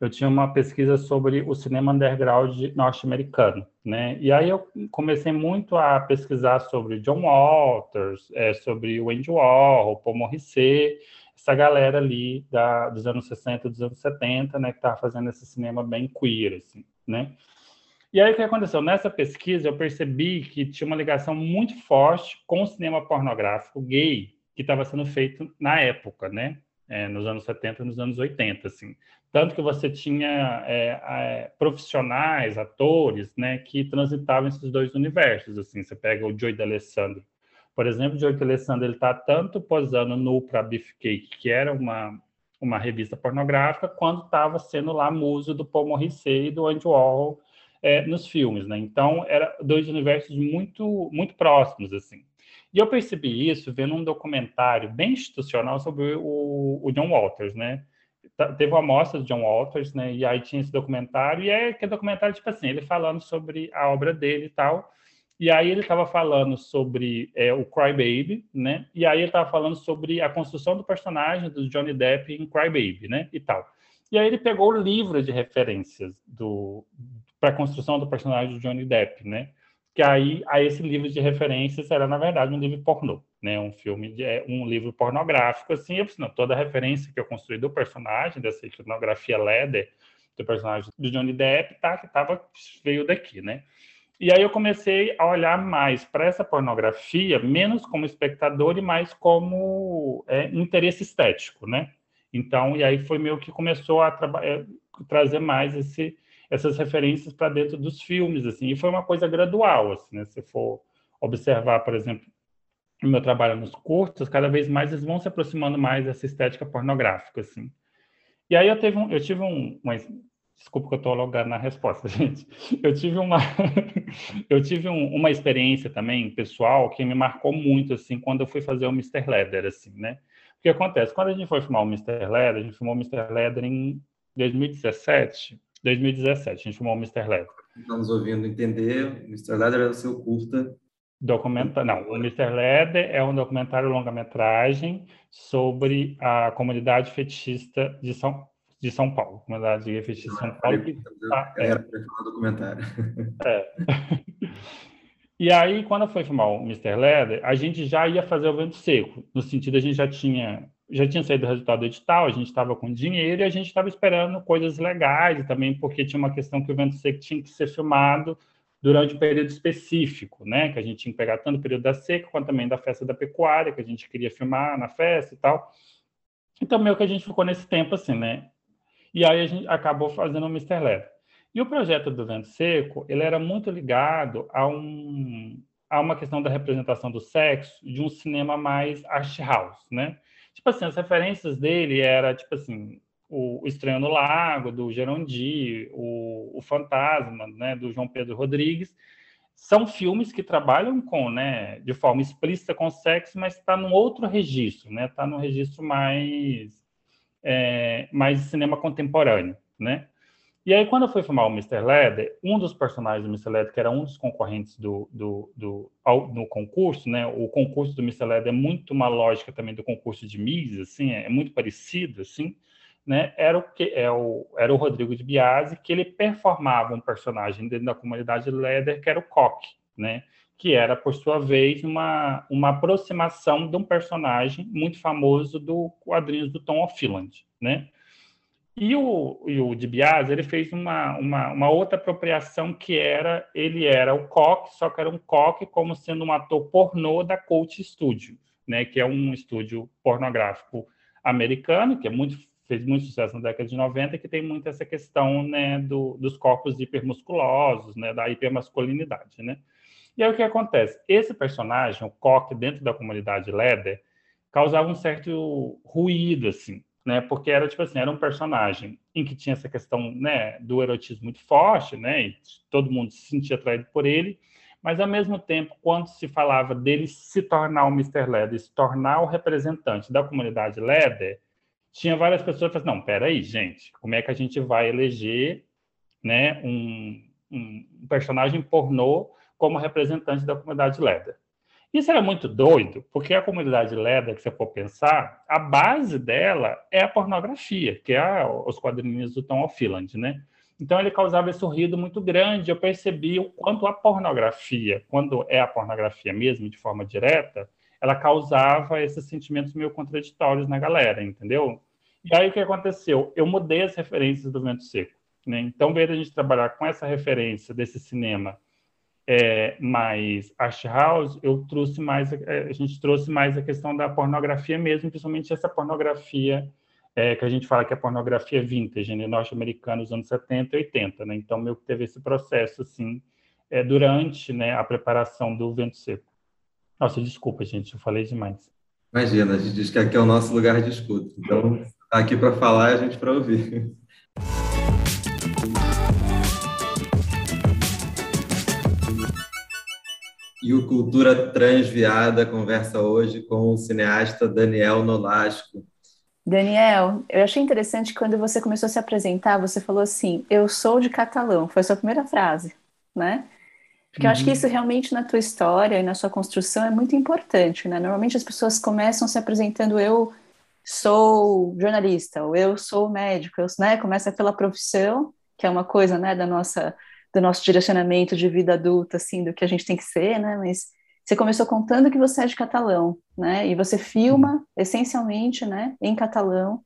eu tinha uma pesquisa sobre o cinema underground norte-americano, né? E aí eu comecei muito a pesquisar sobre John Walters, é, sobre Andy Warhol, Paul Morrissey, essa galera ali da, dos anos 60, dos anos 70, né, que estava fazendo esse cinema bem queer, assim, né? E aí o que aconteceu? Nessa pesquisa eu percebi que tinha uma ligação muito forte com o cinema pornográfico gay, que estava sendo feito na época, né? é, nos anos 70 e nos anos 80, assim. Tanto que você tinha é, é, profissionais, atores, né, que transitavam esses dois universos, assim. Você pega o Joey D'Alessandro, por exemplo, o Joey D'Alessandro, ele está tanto posando nu para Beefcake, que era uma, uma revista pornográfica, quanto estava sendo lá muso do Paul Morrissey e do Andy Warhol é, nos filmes, né? Então, eram dois universos muito, muito próximos, assim. E eu percebi isso vendo um documentário bem institucional sobre o, o John Walters, né? Tá, teve uma amostra do John Walters, né? E aí tinha esse documentário, e é que é documentário, tipo assim, ele falando sobre a obra dele e tal. E aí ele estava falando sobre é, o Cry Baby, né? E aí ele estava falando sobre a construção do personagem do Johnny Depp em Cry Baby, né? E tal. E aí ele pegou o livro de referências do para a construção do personagem do Johnny Depp, né? Que aí, aí esse livro de referências era, na verdade, um livro pornô, né? Um filme, de, é, um livro pornográfico, assim, eu não, toda a referência que eu construí do personagem, dessa iconografia leather, do personagem do Johnny Depp, tá, que tava, veio daqui, né? E aí eu comecei a olhar mais para essa pornografia, menos como espectador e mais como é, interesse estético, né? Então, e aí foi meio que começou a é, trazer mais esse essas referências para dentro dos filmes, assim, e foi uma coisa gradual, assim, né? Se for observar, por exemplo, o meu trabalho nos curtos, cada vez mais eles vão se aproximando mais dessa estética pornográfica, assim. E aí eu, teve um, eu tive um, uma, desculpa que eu estou alongando na resposta, gente. Eu tive uma, eu tive um, uma experiência também pessoal que me marcou muito, assim, quando eu fui fazer o Mr. Leather, assim, né? O que acontece? Quando a gente foi filmar o Mr. Leather, a gente filmou o Mr. Leather em 2017, 2017, a gente filmou o Mr. Leather. Estamos ouvindo entender, o Mr. Leather é o seu curta. Documenta... Não, o Mr. Leather é um documentário longa-metragem sobre a comunidade fetista de São, de São Paulo, comunidade fetista de São Paulo. Que... Ah, é. falar documentário. É. E aí, quando fui filmar o Mr. Leather, a gente já ia fazer o vento seco, no sentido a gente já tinha já tinha saído o resultado do edital, a gente estava com dinheiro e a gente estava esperando coisas legais também, porque tinha uma questão que o vento seco tinha que ser filmado durante um período específico, né? Que a gente tinha que pegar tanto o período da seca quanto também da festa da pecuária, que a gente queria filmar na festa e tal. Então, meio que a gente ficou nesse tempo assim, né? E aí a gente acabou fazendo o Mr. Leather. E o projeto do Vento Seco, ele era muito ligado a, um, a uma questão da representação do sexo de um cinema mais art house, né? Tipo assim, as referências dele era, tipo assim, o, Estranho no Lago, do Gerondi, o, o Fantasma, né, do João Pedro Rodrigues, são filmes que trabalham com, né, de forma explícita com sexo, mas está num outro registro, né, está num registro mais, é, mais cinema contemporâneo, né. E aí, quando eu fui filmar o Mr. Leather, um dos personagens do Mr. Leather, que era um dos concorrentes do, do, do, ao, concurso, né? O concurso do Mr. Leather é muito uma lógica também do concurso de Miss, assim, é muito parecido, assim, né? Era o que é o, era o Rodrigo de Biasi, que ele performava um personagem dentro da comunidade Leather, que era o Coque, né? Que era, por sua vez, uma, uma aproximação de um personagem muito famoso do quadrinhos do Tom O'Philland, né? E o, e o DiBiase, ele fez uma, uma, uma, outra apropriação que era, ele era o coque, só que era um coque como sendo um ator pornô da Coach Studio, né, que é um estúdio pornográfico americano, que é muito, fez muito sucesso na década de 90, que tem muito essa questão né, do, dos corpos hipermusculosos, né, da hipermasculinidade. Né? E aí o que acontece? Esse personagem, o coque, dentro da comunidade Leather, causava um certo ruído, assim, né? Porque era tipo assim, era um personagem em que tinha essa questão, né, do erotismo muito forte, né? E todo mundo se sentia atraído por ele, mas ao mesmo tempo, quando se falava dele se tornar o Mr. Leather, se tornar o representante da comunidade Leather, tinha várias pessoas que falavam, não, peraí, gente, como é que a gente vai eleger, né, um, um personagem pornô como representante da comunidade Leather? Isso era muito doido, porque a comunidade LEDA, que você for pensar, a base dela é a pornografia, que é os quadrinhos do Tom O'Philland, né? Então ele causava esse ruído muito grande. Eu percebi o quanto a pornografia, quando é a pornografia mesmo, de forma direta, ela causava esses sentimentos meio contraditórios na galera, entendeu? E aí o que aconteceu? Eu mudei as referências do Vento Seco. Né? Então, veio a gente trabalhar com essa referência desse cinema é, mais art house, eu trouxe mais, é, a gente trouxe mais a questão da pornografia mesmo, principalmente essa pornografia é, que a gente fala que é pornografia vintage, né, norte-americana dos anos 70 e 80, né? Então, que teve esse processo, assim, é, durante né, a preparação do Vento Seco. Nossa, desculpa, gente, eu falei demais. Imagina, a gente diz que aqui é o nosso lugar de escuta. Então, tá aqui para falar e a gente para ouvir. E o Cultura Transviada conversa hoje com o cineasta Daniel Nolasco. Daniel, eu achei interessante quando você começou a se apresentar, você falou assim: Eu sou de catalão. Foi a sua primeira frase, né? Porque uhum. eu acho que uhum. isso realmente na tua história e na sua construção é muito importante, né? Normalmente as pessoas começam se apresentando: Eu sou jornalista, ou eu sou médico, eu, né? Começa pela profissão, que é uma coisa, né, da nossa do nosso direcionamento de vida adulta, assim, do que a gente tem que ser, né? Mas você começou contando que você é de catalão, né? E você filma essencialmente, né, em catalão.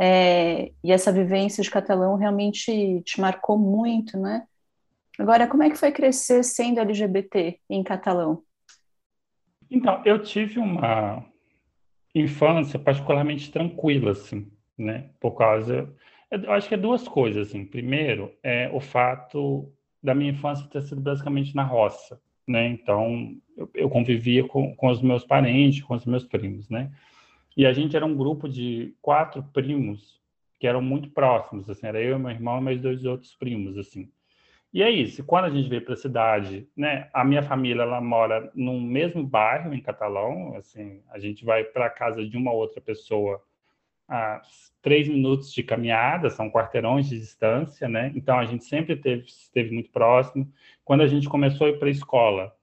É, e essa vivência de catalão realmente te marcou muito, né? Agora, como é que foi crescer sendo LGBT em catalão? Então, eu tive uma infância particularmente tranquila, assim, né? Por causa eu acho que é duas coisas, assim. Primeiro, é o fato da minha infância ter sido basicamente na roça, né? Então, eu, eu convivia com, com os meus parentes, com os meus primos, né? E a gente era um grupo de quatro primos que eram muito próximos, assim, era eu, meu irmão e mais dois outros primos, assim. E é isso, quando a gente veio para a cidade, né, a minha família, ela mora no mesmo bairro, em Catalão, assim, a gente vai para a casa de uma outra pessoa a três minutos de caminhada, são quarteirões de distância, né? Então a gente sempre teve, esteve muito próximo. Quando a gente começou a ir para a escola,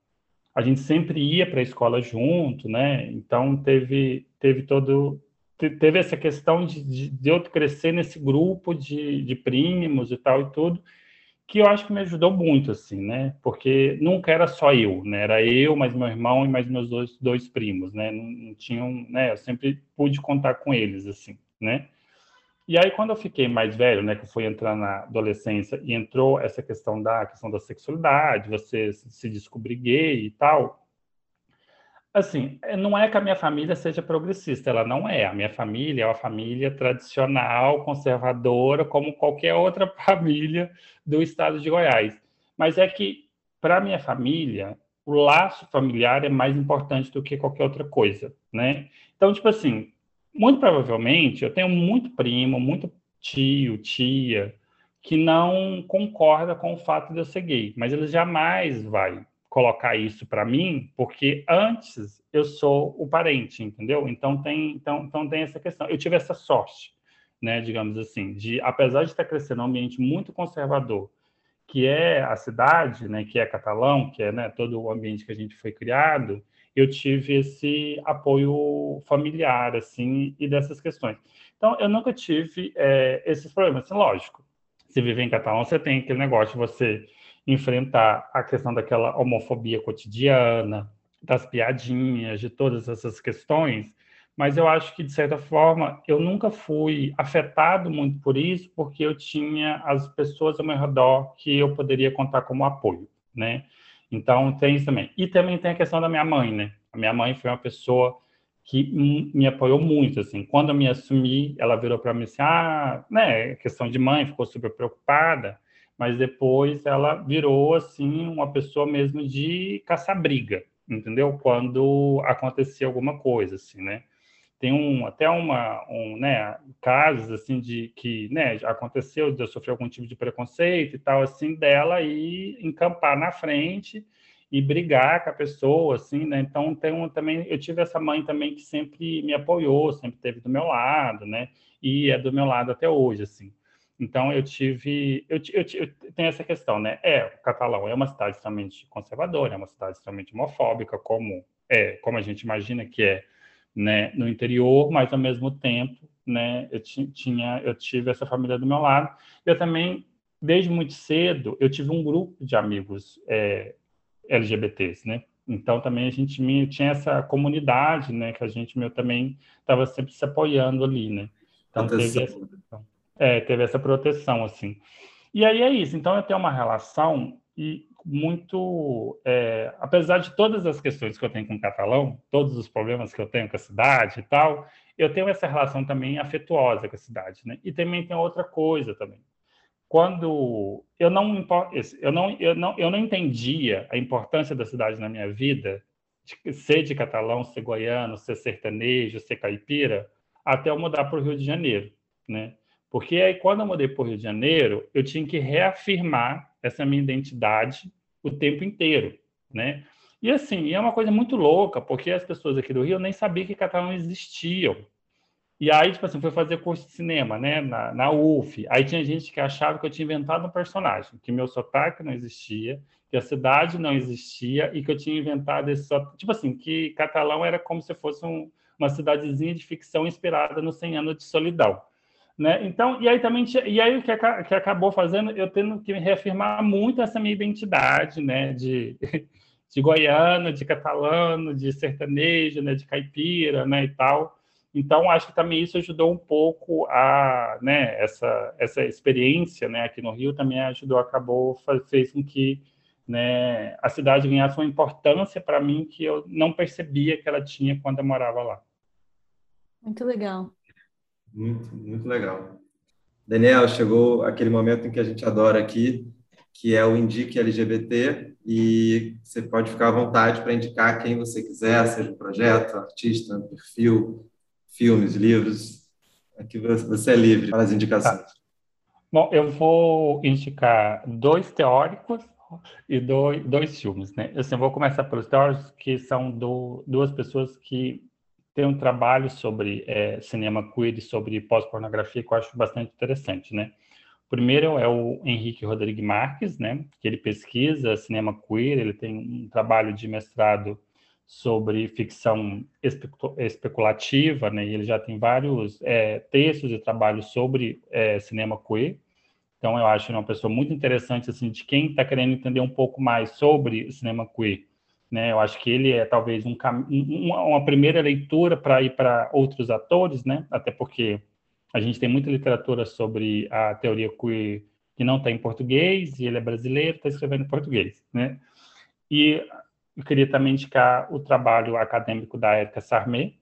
a gente sempre ia para a escola junto, né? Então teve teve todo teve essa questão de, de, de eu crescer nesse grupo de, de primos e tal e tudo, que eu acho que me ajudou muito, assim, né? Porque nunca era só eu, né? Era eu, mais meu irmão e mais meus dois, dois primos, né? Não, não tinham, né? Eu sempre pude contar com eles, assim, né? E aí, quando eu fiquei mais velho, né, que eu fui entrar na adolescência e entrou essa questão da questão da sexualidade, você se descobrir gay e tal, assim, não é que a minha família seja progressista, ela não é. A minha família é uma família tradicional, conservadora, como qualquer outra família do estado de Goiás. Mas é que, para minha família, o laço familiar é mais importante do que qualquer outra coisa, né? Então, tipo assim, muito provavelmente eu tenho muito primo, muito tio, tia, que não concorda com o fato de eu ser gay, mas ele jamais vai colocar isso para mim, porque antes eu sou o parente, entendeu? Então tem, então, então tem essa questão. Eu tive essa sorte, né, digamos assim, de apesar de estar crescendo num ambiente muito conservador, que é a cidade, né, que é Catalão, que é né, todo o ambiente que a gente foi criado, eu tive esse apoio familiar, assim, e dessas questões. Então, eu nunca tive é, esses problemas. Assim, lógico, se viver em Catalão, você tem aquele negócio você enfrentar a questão daquela homofobia cotidiana, das piadinhas, de todas essas questões, mas eu acho que, de certa forma, eu nunca fui afetado muito por isso, porque eu tinha as pessoas ao meu redor que eu poderia contar como apoio, né? Então, tem isso também. E também tem a questão da minha mãe, né? A minha mãe foi uma pessoa que me apoiou muito, assim. Quando eu me assumi, ela virou para mim assim, ah, né, questão de mãe, ficou super preocupada, mas depois ela virou assim uma pessoa mesmo de caçar briga, entendeu? Quando acontecia alguma coisa, assim, né? Tem um até uma um, né, casos assim de que, né, aconteceu de eu sofrer algum tipo de preconceito e tal assim dela e encampar na frente e brigar com a pessoa, assim, né? Então tem um, também eu tive essa mãe também que sempre me apoiou, sempre esteve do meu lado, né? E é do meu lado até hoje, assim. Então, eu tive. Eu, eu, eu, tenho essa questão, né? É, o Catalão é uma cidade extremamente conservadora, é uma cidade extremamente homofóbica, como é, como a gente imagina que é né, no interior, mas ao mesmo tempo, né, eu tinha, eu tive essa família do meu lado. Eu também, desde muito cedo, eu tive um grupo de amigos é, LGBTs, né? Então também a gente tinha essa comunidade, né, que a gente meu também estava sempre se apoiando ali, né? Então teve essa, é, teve essa proteção, assim. E aí é isso. Então, eu tenho uma relação e muito, é, apesar de todas as questões que eu tenho com o catalão, todos os problemas que eu tenho com a cidade e tal, eu tenho essa relação também afetuosa com a cidade, né? E também tem outra coisa também. Quando eu não eu não eu não eu não entendia a importância da cidade na minha vida, de ser de catalão, ser goiano, ser sertanejo, ser caipira, até eu mudar para o Rio de Janeiro, né? Porque aí, quando eu mudei para o Rio de Janeiro, eu tinha que reafirmar essa minha identidade o tempo inteiro, né? E assim, é uma coisa muito louca, porque as pessoas aqui do Rio nem sabiam que catalão existiam. E aí, tipo assim, fui fazer curso de cinema, né, na, na UF. Aí tinha gente que achava que eu tinha inventado um personagem, que meu sotaque não existia, que a cidade não existia e que eu tinha inventado esse tipo assim, que catalão era como se fosse um, uma cidadezinha de ficção inspirada no 100 anos de solidão. Né? Então, e aí também, e aí o que, que acabou fazendo, eu tendo que reafirmar muito essa minha identidade, né, de, de goiano, de catalano, de sertanejo, né, de caipira, né, e tal. Então, acho que também isso ajudou um pouco a, né, essa, essa experiência, né, aqui no Rio também ajudou, acabou, fez com que, né, a cidade ganhasse uma importância para mim que eu não percebia que ela tinha quando eu morava lá. Muito legal. Muito, muito legal. Daniel, chegou aquele momento em que a gente adora aqui, que é o Indique LGBT, e você pode ficar à vontade para indicar quem você quiser, seja projeto, artista, perfil, filmes, livros. Aqui você é livre para as indicações. Tá. Bom, eu vou indicar dois teóricos e dois, dois filmes, né? Assim, eu vou começar pelos teóricos, que são do, duas pessoas que tem um trabalho sobre é, cinema queer e sobre pós-pornografia que eu acho bastante interessante, né? O primeiro é o Henrique Rodrigues Marques, né? Que ele pesquisa cinema queer, ele tem um trabalho de mestrado sobre ficção especulativa, né? E ele já tem vários é, textos e trabalhos sobre é, cinema queer. Então, eu acho ele uma pessoa muito interessante, assim, de quem está querendo entender um pouco mais sobre cinema queer né? Eu acho que ele é talvez um, uma primeira leitura para ir para outros atores, né? Até porque a gente tem muita literatura sobre a teoria queer que não está em português, e ele é brasileiro, está escrevendo em português, né? E eu queria também indicar o trabalho acadêmico da Erika Sarmé.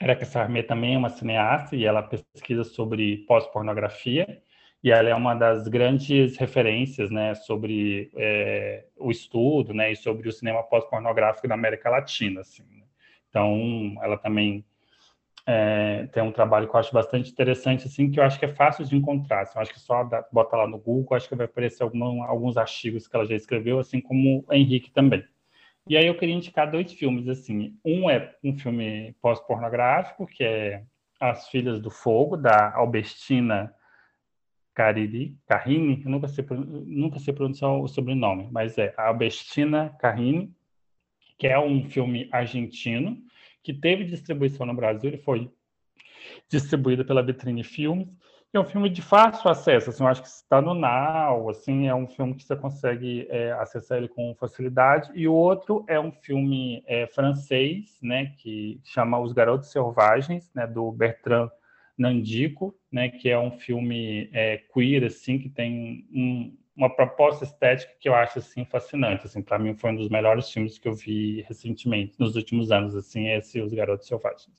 Erika Sarmé também é uma cineasta e ela pesquisa sobre pós-pornografia e ela é uma das grandes referências né, sobre é, o estudo né, e sobre o cinema pós-pornográfico da América Latina. Assim, né? Então, ela também é, tem um trabalho que eu acho bastante interessante, assim, que eu acho que é fácil de encontrar. Assim, eu acho que só dá, bota lá no Google, acho que vai aparecer algum, alguns artigos que ela já escreveu, assim como o Henrique também. E aí eu queria indicar dois filmes, assim. Um é um filme pós-pornográfico, que é As Filhas do Fogo, da Albertina Cariri, Carrini, eu nunca sei, nunca sei pronunciar o sobrenome, mas é Albertina Carrini, que é um filme argentino que teve distribuição no Brasil, ele foi distribuído pela Vitrine Filmes, é um filme de fácil acesso, assim, eu acho que está no Now, assim, é um filme que você consegue é, acessar ele com facilidade, e o outro é um filme é, francês, né, que chama Os Garotos Selvagens, né, do Bertrand Nandico, né, que é um filme é, queer, assim, que tem um, uma proposta estética que eu acho, assim, fascinante, assim, para mim foi um dos melhores filmes que eu vi recentemente, nos últimos anos, assim, esse Os Garotos Selvagens.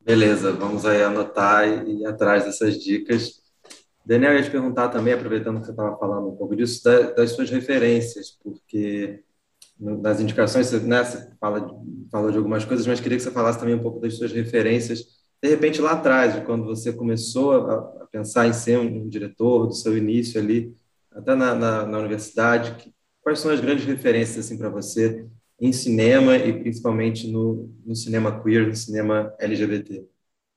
Beleza, vamos aí anotar e ir atrás dessas dicas. Daniel, eu ia te perguntar também, aproveitando que você estava falando um pouco disso, das suas referências, porque nas indicações né, você fala, falou de algumas coisas, mas queria que você falasse também um pouco das suas referências de repente lá atrás, quando você começou a, a, pensar em ser um diretor, do seu início ali, até na, na, na universidade, que, quais são as grandes referências assim para você em cinema e principalmente no, no cinema queer, no cinema LGBT?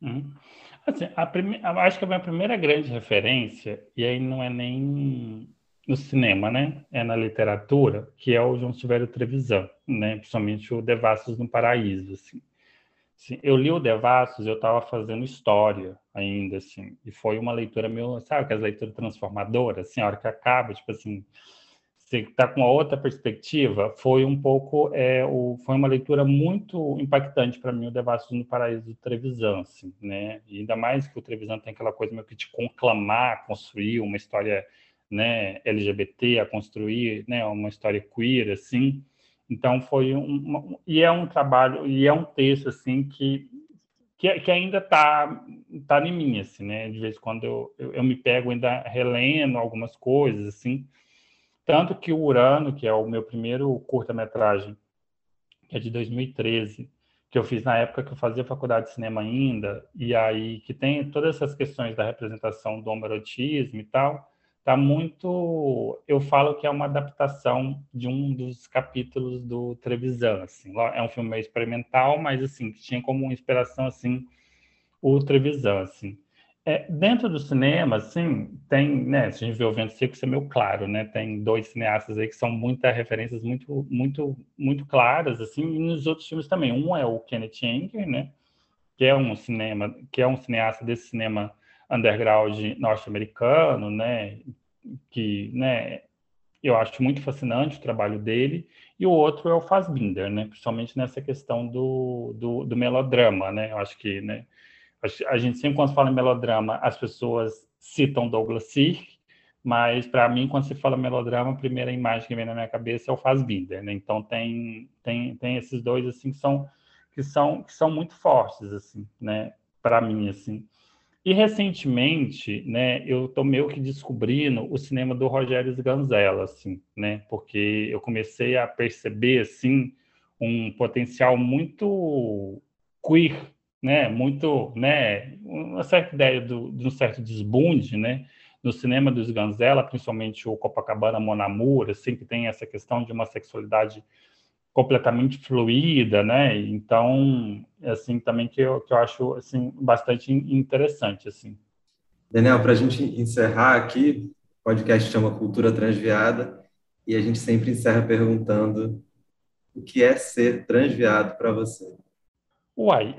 Uhum. Assim, prime... acho que a minha primeira grande referência, e aí não é nem no cinema, né? É na literatura, que é o João Silvério Trevisan, né? Principalmente o Devassos no Paraíso, assim. Sim, eu li o Devassos, eu estava fazendo história ainda, assim, e foi uma leitura meio, sabe, aquelas leituras transformadoras, assim, a hora que acaba, tipo assim, você está com uma outra perspectiva, foi um pouco, é, o, foi uma leitura muito impactante para mim, o Devassos no Paraíso do Trevisan, assim, né, e ainda mais que o Trevisan tem aquela coisa meio que te conclamar, construir uma história né, LGBT, a construir né, uma história queer, assim. Então foi um, e é um trabalho e é um texto assim que que, que ainda está tá em mim, assim, né? De vez em quando eu, eu, eu, me pego ainda relendo algumas coisas, assim. Tanto que o Urano, que é o meu primeiro curta-metragem, que é de 2013, que eu fiz na época que eu fazia faculdade de cinema ainda, e aí que tem todas essas questões da representação do homoerotismo e tal, tá muito, eu falo que é uma adaptação de um dos capítulos do Trevisan, assim. É um filme meio experimental, mas assim, que tinha como inspiração assim o Trevisan, assim. É, dentro do cinema, assim, tem, né, se a gente vê o Vento Seco, isso é meio claro, né, tem dois cineastas aí que são muitas referências muito, muito, muito claras, assim, e nos outros filmes também. Um é o Kenneth Anger, né, que é um cinema, que é um cineasta desse cinema underground norte-americano, né, que, né, eu acho muito fascinante o trabalho dele, e o outro é o Fassbinder, né, principalmente nessa questão do, do, do melodrama, né, eu acho que, né, a gente sempre, quando fala em melodrama, as pessoas citam Douglas Sirk, mas para mim, quando se fala melodrama, a primeira imagem que vem na minha cabeça é o Fassbinder, né? Então tem, tem, tem esses dois assim que são que são que são muito fortes assim, né? Para mim assim. E recentemente, né, eu tô meio que descobrindo o cinema do Rogério Sganzella, assim, né? Porque eu comecei a perceber assim um potencial muito queer né, muito, né, uma certa ideia do, de um certo desbunde, né, no cinema dos Ganzella, principalmente o Copacabana Monamur, assim, que tem essa questão de uma sexualidade completamente fluida, né, então, assim, também que eu, que eu acho, assim, bastante interessante, assim. Daniel, para a gente encerrar aqui, o podcast chama Cultura Transviada, e a gente sempre encerra perguntando o que é ser transviado para você? Uai,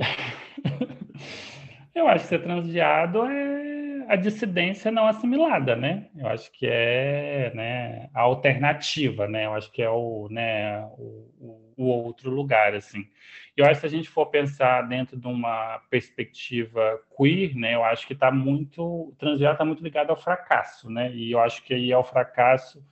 eu acho que ser transviado é a dissidência não assimilada, né? Eu acho que é né, a alternativa, né? Eu acho que é o, né, o, o outro lugar, assim. Eu acho que se a gente for pensar dentro de uma perspectiva queer, né? Eu acho que está muito... Transviado está muito ligado ao fracasso, né? E eu acho que aí é o fracasso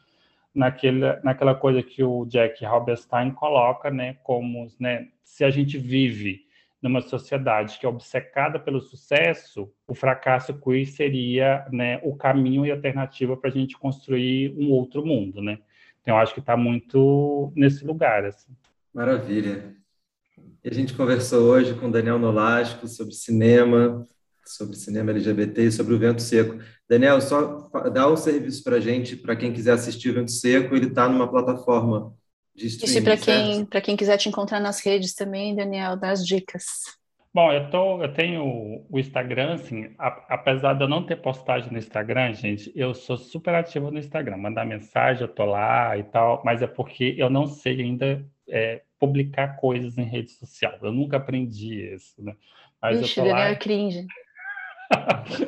naquele, naquela coisa que o Jack Halberstein coloca, né? Como, né? Se a gente vive numa sociedade que é obcecada pelo sucesso, o fracasso queer seria né, o caminho e alternativa para a gente construir um outro mundo, né? Então, eu acho que está muito nesse lugar, assim. Maravilha. E a gente conversou hoje com Daniel Nolasco sobre cinema, sobre cinema LGBT e sobre o Vento Seco. Daniel, só dá o um serviço para a gente, para quem quiser assistir o Vento Seco, ele está numa plataforma. Isso para quem, para quem quiser te encontrar nas redes também, Daniel, das dicas. Bom, eu, tô, eu tenho o Instagram, assim, a, apesar de eu não ter postagem no Instagram, gente, eu sou super ativo no Instagram. Mandar mensagem, eu tô lá e tal, mas é porque eu não sei ainda é, publicar coisas em rede social. Eu nunca aprendi isso, né? Mas Ixi, eu tô lá... Daniel é cringe.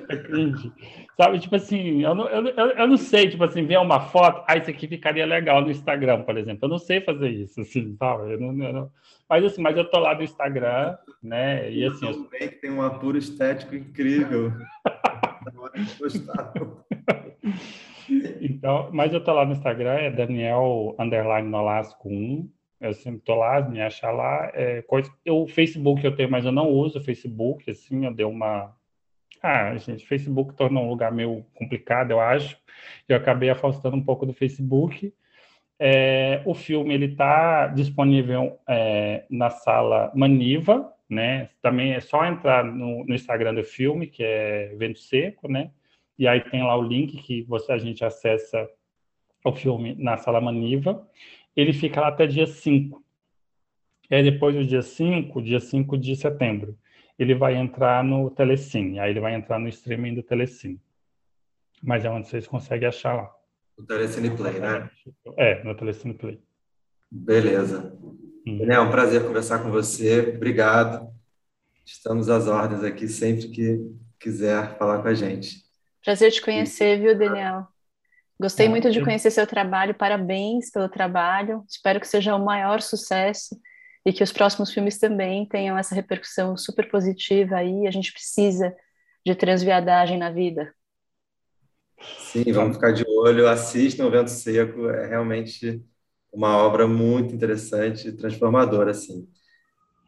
É cringe. Sabe, tipo assim, eu não, eu, eu, não sei, tipo assim, ver uma foto, ah, isso aqui ficaria legal no Instagram, por exemplo. Eu não sei fazer isso, assim, sabe? Eu não, eu não... Mas assim, mas eu tô lá no Instagram, né? E assim. Eu... que tem um apuro estético incrível. então, mas eu tô lá no Instagram, é Daniel underline Nolasco 1. Eu sempre tô lá, me achar lá. É, coisa... eu, o Facebook eu tenho, mas eu não uso o Facebook, assim, eu dei uma ah, gente, Facebook tornou um lugar meio complicado, eu acho. Eu acabei afastando um pouco do Facebook. É, o filme ele está disponível é, na sala Maniva, né? Também é só entrar no, no, Instagram do filme, que é Vento Seco, né? E aí tem lá o link que você a gente acessa o filme na sala Maniva. Ele fica lá até dia 5. E aí depois do dia 5, dia 5 de setembro, ele vai entrar no Telecine, aí ele vai entrar no streaming do Telecine. Mas é onde vocês conseguem achar lá. No Telecine Play, né? É, no Telecine Play. Beleza. Hum. É um prazer conversar com você. Obrigado. Estamos às ordens aqui sempre que quiser falar com a gente. Prazer te conhecer, viu, Daniel? Gostei ah, muito de conhecer seu trabalho. Parabéns pelo trabalho. Espero que seja o maior sucesso e que os próximos filmes também tenham essa repercussão super positiva aí. A gente precisa de transviadagem na vida. Sim, vamos ficar de olho, assistam o Vento Seco, é realmente uma obra muito interessante e transformadora, assim.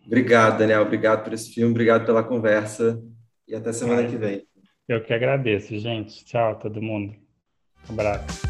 Obrigado, Daniel, obrigado por esse filme, obrigado pela conversa e até semana que vem. Eu que agradeço, gente. Tchau, todo mundo. Um abraço.